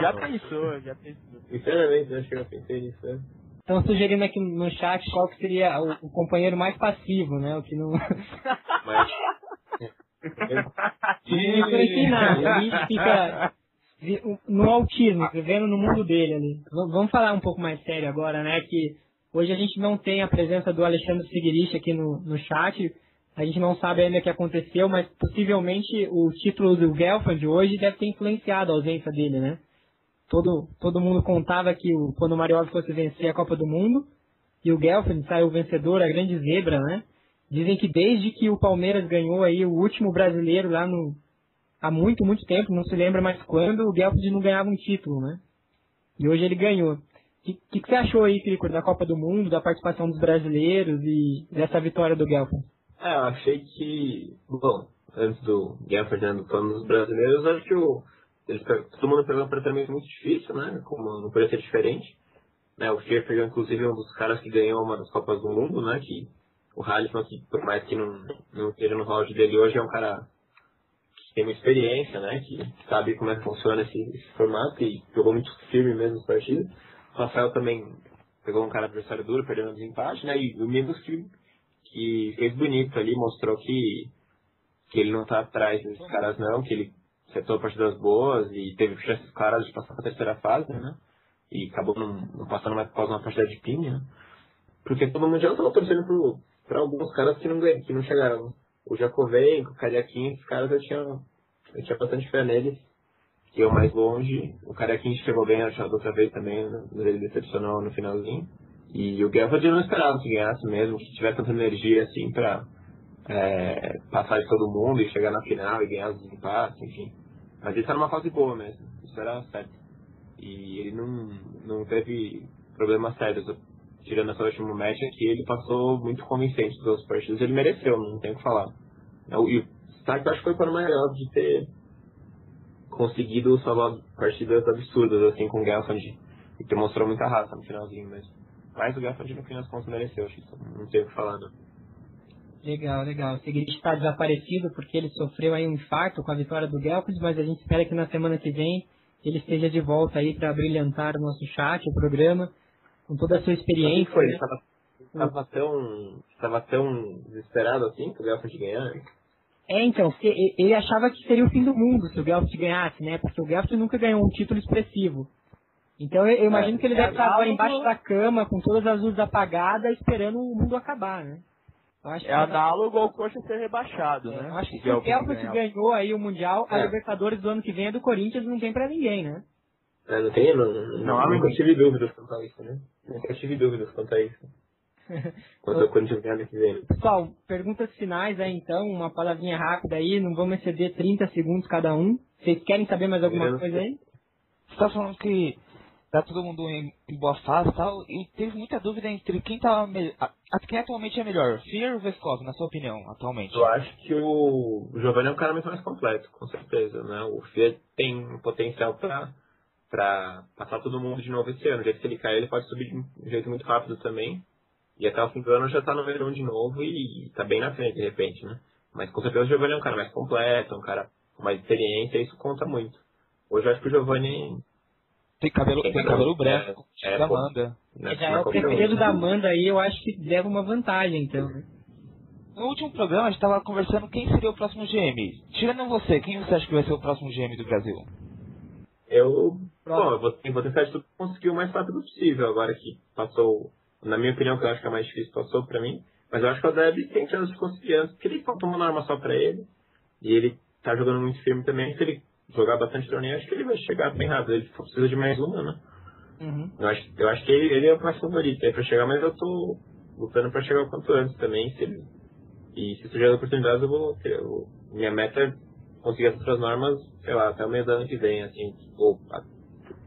Já pensou, já pensou. Sinceramente, eu acho que eu já pensei nisso. né? Estão sugerindo aqui no chat qual que seria o, o companheiro mais passivo, né? O que não. Mas. A gente fica no autismo, vivendo no mundo dele ali. Vamos falar um pouco mais sério agora, né? Que hoje a gente não tem a presença do Alexandre Figueiredo aqui no, no chat. A gente não sabe ainda o que aconteceu, mas possivelmente o título do Gelfand hoje deve ter influenciado a ausência dele, né? Todo, todo mundo contava que o, quando o Marioli fosse vencer a Copa do Mundo, e o Gelfand saiu vencedor, a grande zebra, né? Dizem que desde que o Palmeiras ganhou aí o último brasileiro lá no, há muito, muito tempo, não se lembra mais quando, o Gelfand não ganhava um título, né? E hoje ele ganhou. O que, que, que você achou aí, Cricor, da Copa do Mundo, da participação dos brasileiros e dessa vitória do Gelfand? É, eu achei que. Bom, antes do Guilherme Fernando falando dos brasileiros, acho que o. Eles, todo mundo pegou um tratamento muito difícil, né? Como não poderia ser diferente. Né, o Schaefer, inclusive, é um dos caras que ganhou uma das Copas do Mundo, né? Que o Halisman, que por mais que não, não esteja no round dele hoje, é um cara que tem muita experiência, né? Que sabe como é que funciona esse, esse formato e jogou muito firme mesmo as partidas. O Rafael também pegou um cara adversário duro, perdendo o desempate, né? E o Mingos que, que fez bonito ali, mostrou que, que ele não tá atrás desses caras não, que ele setou partidas boas e teve chances claras de passar para a terceira fase, né? E acabou não, não passando mais por causa de uma partida de pinha, né? Porque todo mundo já estava torcendo pro, pra alguns caras que não, que não chegaram. O Jacovenko, o Cariaquinho, esses caras eu tinha, eu tinha bastante fé neles. Que eu mais longe. O Cariaquinho chegou bem, da outra vez também, né? mas ele decepcionou no finalzinho. E o Gelfand eu não esperava que ganhasse mesmo, que tivesse tanta energia assim pra é, passar de todo mundo e chegar na final e ganhar os empates, enfim. Mas ele tá numa fase boa mesmo, isso era certo. E ele não, não teve problemas sérios. Tirando essa última match aqui, ele passou muito convincente dos outros partidos. Ele mereceu, não tem o que falar. E o destaque acho que foi para o Maior de ter conseguido salvar partidas absurdas assim com o Gelfand. E que mostrou muita raça no finalzinho mesmo. Mas o Gelfand no final das contas mereceu, acho que não tem o que falar não. Legal, legal. O Segredo está desaparecido porque ele sofreu aí um infarto com a vitória do Gelfand, mas a gente espera que na semana que vem ele esteja de volta aí para brilhantar o nosso chat, o programa, com toda a sua Mas experiência. foi? né? Ele tava, tava tão. tava tão desesperado assim que o Gelfand ganhar? É, então, porque ele achava que seria o fim do mundo se o Gelfand ganhasse, né? Porque o Gelfand nunca ganhou um título expressivo. Então eu, eu imagino que ele deve estar agora embaixo da cama, com todas as luzes apagadas, esperando o mundo acabar, né? Acho É análogo ao Coxa ser rebaixado, né? Acho que se o ganhar. ganhou aí o Mundial, a É. Libertadores do ano que vem é do Corinthians não tem pra ninguém, né? É, não tem, não, Não, não, nunca tive dúvidas quanto a isso, né? Nunca tive dúvidas quanto a isso. Quanto ao ano que vem. Pessoal, perguntas finais aí então, uma palavrinha rápida aí, não vamos exceder 30 segundos cada um. Vocês querem saber mais alguma Eu- coisa aí? Você tá falando que tá todo mundo em, em boa fase e tal, e teve muita dúvida entre quem tá a- a- quem atualmente é melhor, Fear ou Veskov, na sua opinião, atualmente? Eu acho que o, Giovanni é um cara muito mais completo, com certeza, né? O Fiat tem um potencial pra, pra passar todo mundo de novo esse ano. Jeito que ele cair, ele pode subir de um jeito muito rápido também. E até o fim do ano já tá no número um de novo e tá bem na frente, de repente, né? Mas com certeza o Giovanni é um cara mais completo, um cara com mais experiência, e isso conta muito. Hoje eu acho que o Giovanni Tem cabelo, tem cabelo branco, É, é, da. Amanda. né, Já é não o preferido da Amanda aí, eu acho que leva uma vantagem, então. né? No último programa a gente tava conversando quem seria o próximo GM. Tirando você, quem você acha que vai ser o próximo GM do Brasil? Eu, bom, vou tentar de tudo conseguir o mais rápido possível, agora que passou, na minha opinião, que eu acho que é mais difícil, passou pra mim. Mas eu acho que o Deb tem chance de conseguir antes, porque ele faltou uma arma só pra ele. E ele tá jogando muito firme também. Se ele jogar bastante torneio, acho que ele vai chegar bem rápido. Ele precisa de mais uma, né? Uhum. Eu acho, eu acho que ele, ele é o mais favorito aí pra chegar, mas eu tô lutando pra chegar o quanto antes também. Se ele, e se surgir as oportunidades, eu vou ter. eu- minha meta é conseguir as outras normas, sei lá, até o mês do ano que vem, assim, ou a-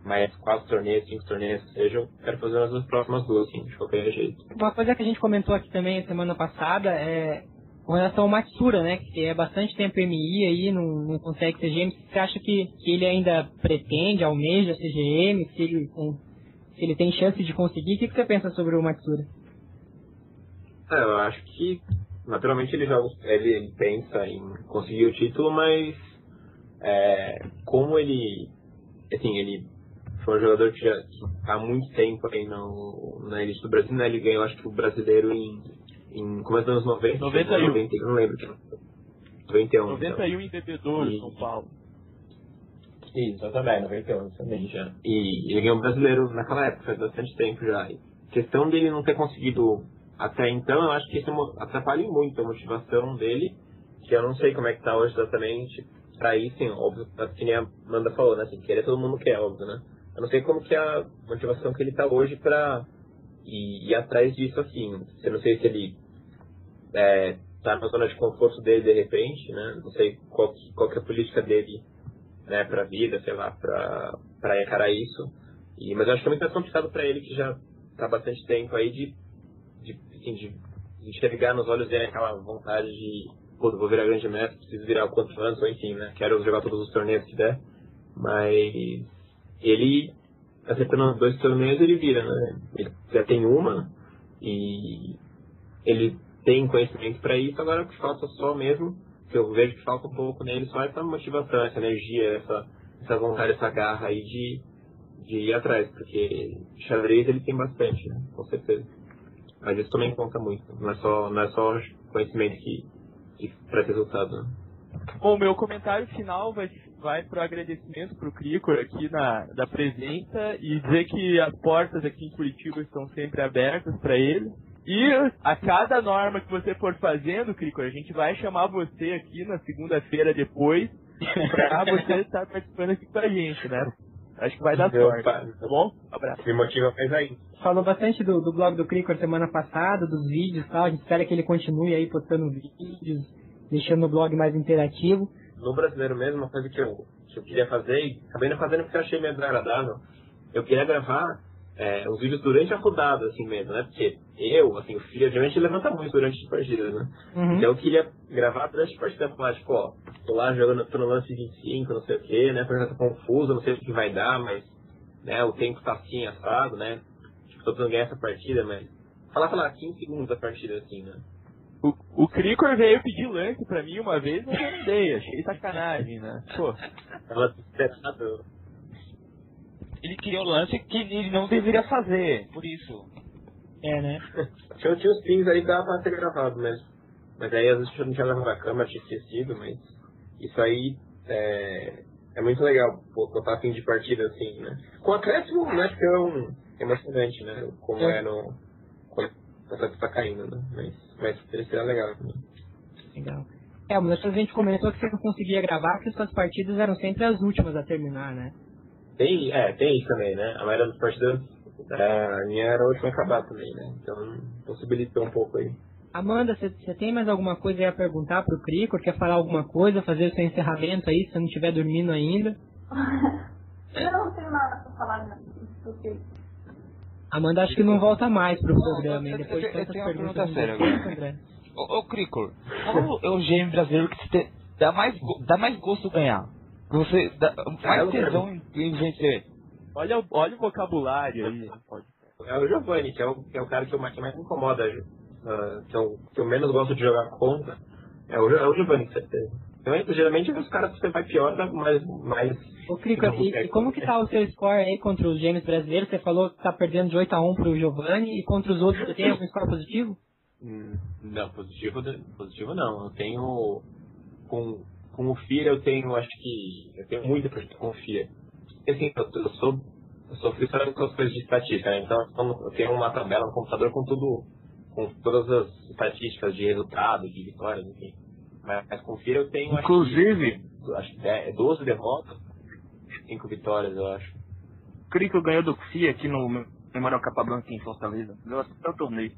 mais quatro torneios, cinco torneios, que seja, eu quero fazer as próximas duas, assim, de qualquer jeito. Uma coisa que a gente comentou aqui também semana passada é com relação ao Matsura, né? Que é bastante tempo MI aí, não, não consegue ser GM. Você acha que, que ele ainda pretende, almeja ser GM? Se ele, se ele tem chance de conseguir? O que, que você pensa sobre o Matsura? É, eu acho que naturalmente ele joga, ele, ele pensa em conseguir o título, mas é, como ele, assim, ele foi um jogador que já há muito tempo aí no, na elite do Brasil, né? Ele ganhou, acho que o brasileiro em, em começo dos anos 90. 91. 90, não lembro. que- 91. então. 91 em bebedouro, E- São Paulo. Isso, eu também, 91 também já. E ele ganhou o brasileiro naquela época, faz bastante tempo já. E questão dele não ter conseguido até então, eu acho que isso atrapalha muito a motivação dele, que eu não sei como é que tá hoje exatamente pra ir, sim, óbvio, assim, que nem a Amanda falou, né, assim, querer todo mundo quer, óbvio, né. Eu não sei como que é a motivação que ele tá hoje pra ir, ir atrás disso, assim. Eu não sei se ele é, tá na zona de conforto dele de repente, né, não sei qual, que- qual que é a política dele né, pra vida, sei lá, pra encarar isso. E, mas eu acho que é muito mais complicado pra ele, que já tá há bastante tempo aí, de, de, assim, de, enxergar nos olhos dele aquela vontade de, pô, vou virar grande mestre, preciso virar o quanto antes, ou enfim, né, quero jogar todos os torneios que der. Mas ele, acertando os dois torneios, ele vira, né, ele já tem uma, e ele tem conhecimento pra isso, agora o que falta só mesmo que eu vejo que falta um pouco nele só essa motivação, essa energia, essa, essa vontade, essa garra aí de, de ir atrás, porque xadrez ele tem bastante, né? com certeza. Mas isso também conta muito, não é só, não é só conhecimento que, que traz resultado. Né? Bom, meu comentário final vai, vai pro agradecimento pro Cricor aqui na, da presença e dizer que as portas aqui em Curitiba estão sempre abertas para ele. E a cada norma que você for fazendo, Cricor, a gente vai chamar você aqui na segunda-feira depois pra você estar participando aqui com a gente, né? Acho que vai dar Meu sorte, pai. tá bom? Abraço. Me motiva mais ainda. Falou bastante do, do blog do Cricor semana passada, dos vídeos e tal. A gente espera que ele continue aí postando vídeos, deixando o blog mais interativo. No brasileiro mesmo, uma coisa que eu, que eu queria fazer, e acabei não fazendo porque eu achei meio desagradável, eu queria gravar é, os vídeos durante a rodada, assim mesmo, né? Porque eu, assim, o filho, obviamente, levanta muito durante as partidas, né? Uhum. Então eu queria gravar durante a partida, falar, tipo, ó, tô lá jogando, tô no lance 25, não sei o que, né? A partida tá confusa, não sei o que vai dar, mas, né, o tempo tá assim, assado, né? Tipo, tô tentando ganhar essa partida, mas... Falar, falar, 15 segundos da partida, assim, né? O, o Cricor veio pedir lance pra mim uma vez, mas eu não dei, achei sacanagem, né? Pô, Tava desesperado. Ele queria o lance que ele não deveria fazer, por isso. É, né? Tinha, tinha uns pins aí que dava pra ter gravado mesmo. Mas aí às vezes eu não tinha levado a câmera, tinha esquecido, mas isso aí é, é muito legal, pô, botar fim de partida assim, né? Com acréscimo, né? Porque é um emocionante, né? Como é, no. Quando o processo tá caindo, né? Mas mas seria legal. Legal. É, uma das coisas a gente comentou que você não conseguia gravar porque suas partidas eram sempre as últimas a terminar, né? Tem, é, tem isso também, né? A maioria das partidas, é, a minha era a última a acabar também, né? Então, possibilitou um pouco aí. Amanda, você tem mais alguma coisa aí a perguntar pro Cricor? Quer falar alguma coisa, fazer o seu encerramento aí, se você não estiver dormindo ainda? Eu não tenho nada pra falar, não. Amanda acho que não volta mais pro programa, hein? Depois de tantas perguntas. pergunta séria agora. Ô, ô Cricor, qual é o GM brasileiro que te dá mais, dá mais gosto ganhar? Você dá mais tesão em, em vencer? Olha, o- olha o vocabulário aí. Pode. É o Giovanni, que é o, que é o cara que, eu, mais- que mais me incomoda, uh, que, eu, que eu menos gosto de jogar contra. É o, é o Giovanni, com certeza. Então, geralmente, os caras que você vai pior, dá mais, mais Ô, Cricor, e, e como que tá o seu score aí contra os gêmeos brasileiros? Você falou que tá perdendo de 8 a 1 pro Giovanni e contra os outros você tem algum score positivo? Hum, Não, positivo, positivo não. Eu tenho. Com, com o FIA eu tenho, acho que. Eu tenho muita coisa com o FIA. Porque assim, eu, eu sou. Eu sou frustrado com as coisas de estatística, né? Então eu tenho uma tabela no computador com tudo. Com todas as estatísticas de resultado, de vitórias, enfim. Mas, mas com o FIA eu tenho. Inclusive- Acho que, acho que é 12 derrotas, 5 vitórias, eu acho. Crico ganhou do FIA aqui no Memorial Capablanca em Fortaleza. Deu até o torneio.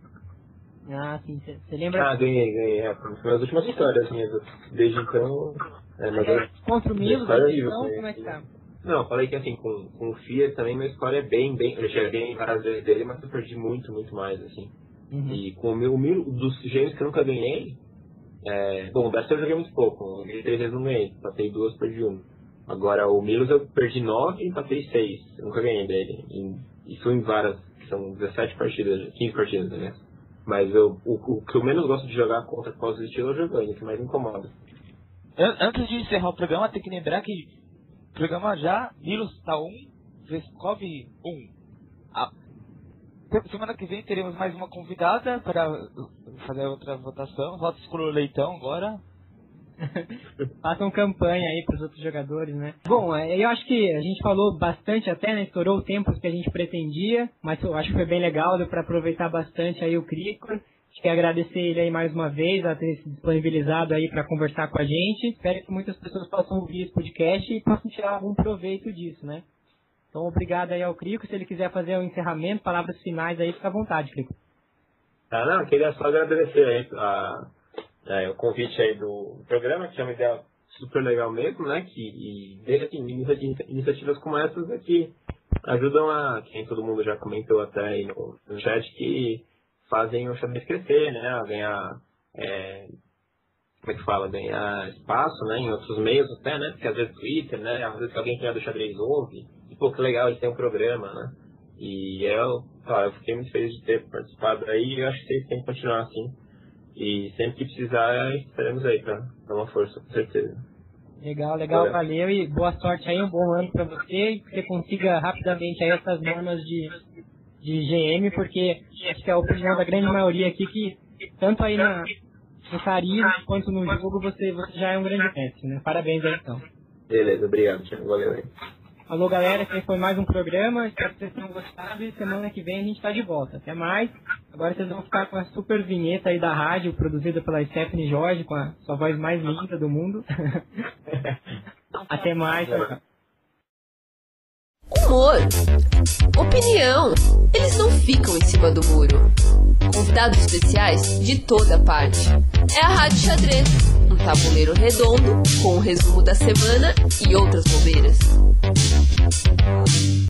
Ah, sim, você lembra? Ah, ganhei, ganhei. É, foi as últimas vitórias minhas. Desde então. É, mas eu- Contra o Milos, História horrível, então, como é que tá? Não, eu falei que assim, com, com o Fiat também meu score é bem, bem. Eu já ganhei várias vezes dele, mas eu perdi muito, muito mais, assim. Uhum. E com o meu, o meu dos gêmeos que eu nunca ganhei, é, bom, o Bester eu joguei muito pouco, ganhei três vezes não ganhei, passei duas, perdi uma. Agora o Milos eu perdi nove e empatei seis, eu nunca ganhei dele. Isso em várias, são 17 partidas, 15 partidas, né? Mas eu, o, o que eu menos gosto de jogar contra qual estilo é o Giovanni, que mais incomoda. An- Antes de encerrar o programa, tem que lembrar que o programa já, Milos tá 1, Veskov 1. Ah, se- semana que vem teremos mais uma convidada para fazer outra votação. Vota escolher leitão agora. Façam campanha aí pros outros jogadores, né? Bom, é, eu acho que a gente falou bastante até, né? Estourou o tempo que a gente pretendia, mas eu acho que foi bem legal, deu pra aproveitar bastante aí o Cricor. Acho que agradecer ele aí mais uma vez, a ter se disponibilizado aí pra conversar com a gente. Espero que muitas pessoas possam ouvir esse podcast e possam tirar algum proveito disso, né? Então, obrigado aí ao Crico. Se ele quiser fazer o encerramento, palavras finais aí, fica à vontade, Crico. Ah, não, queria só agradecer aí a, é, o convite aí do programa, que é uma ideia super legal mesmo, né? Que, e desde assim, inicia- iniciativas como essas aqui ajudam a, quem todo mundo já comentou até aí no, no chat, que fazem o xadrez crescer, né? A ganhar, é, como é que fala, ganhar espaço, né? Em outros meios até, né? Porque às vezes Twitter, né? Às vezes alguém que é do xadrez ouve, e pô, que legal, eles têm um programa, né? E eu, ó, eu fiquei muito feliz de ter participado aí e eu acho que vocês têm que continuar assim. E sempre que precisar, estaremos aí pra dar uma força, com certeza. Legal, legal, Valeu. valeu e boa sorte aí, um bom ano pra você e que você consiga rapidamente aí essas normas de, de GM, porque acho que é a opinião da grande maioria aqui que tanto aí na, no carisma quanto no jogo você, você já é um grande mestre, né? Parabéns aí então. Beleza, obrigado, Thiago. Valeu aí. Alô galera, esse foi mais um programa, espero que vocês tenham gostado e semana que vem a gente tá de volta. Até mais. Agora vocês vão ficar com a super vinheta aí da rádio, produzida pela Stephanie Jorge, com a sua voz mais linda do mundo. Até mais. tchau. Humor, opinião. Eles não ficam em cima do muro. Convidados especiais de toda parte. É a Rádio Xadrez, um tabuleiro redondo com o resumo da semana e outras bobeiras.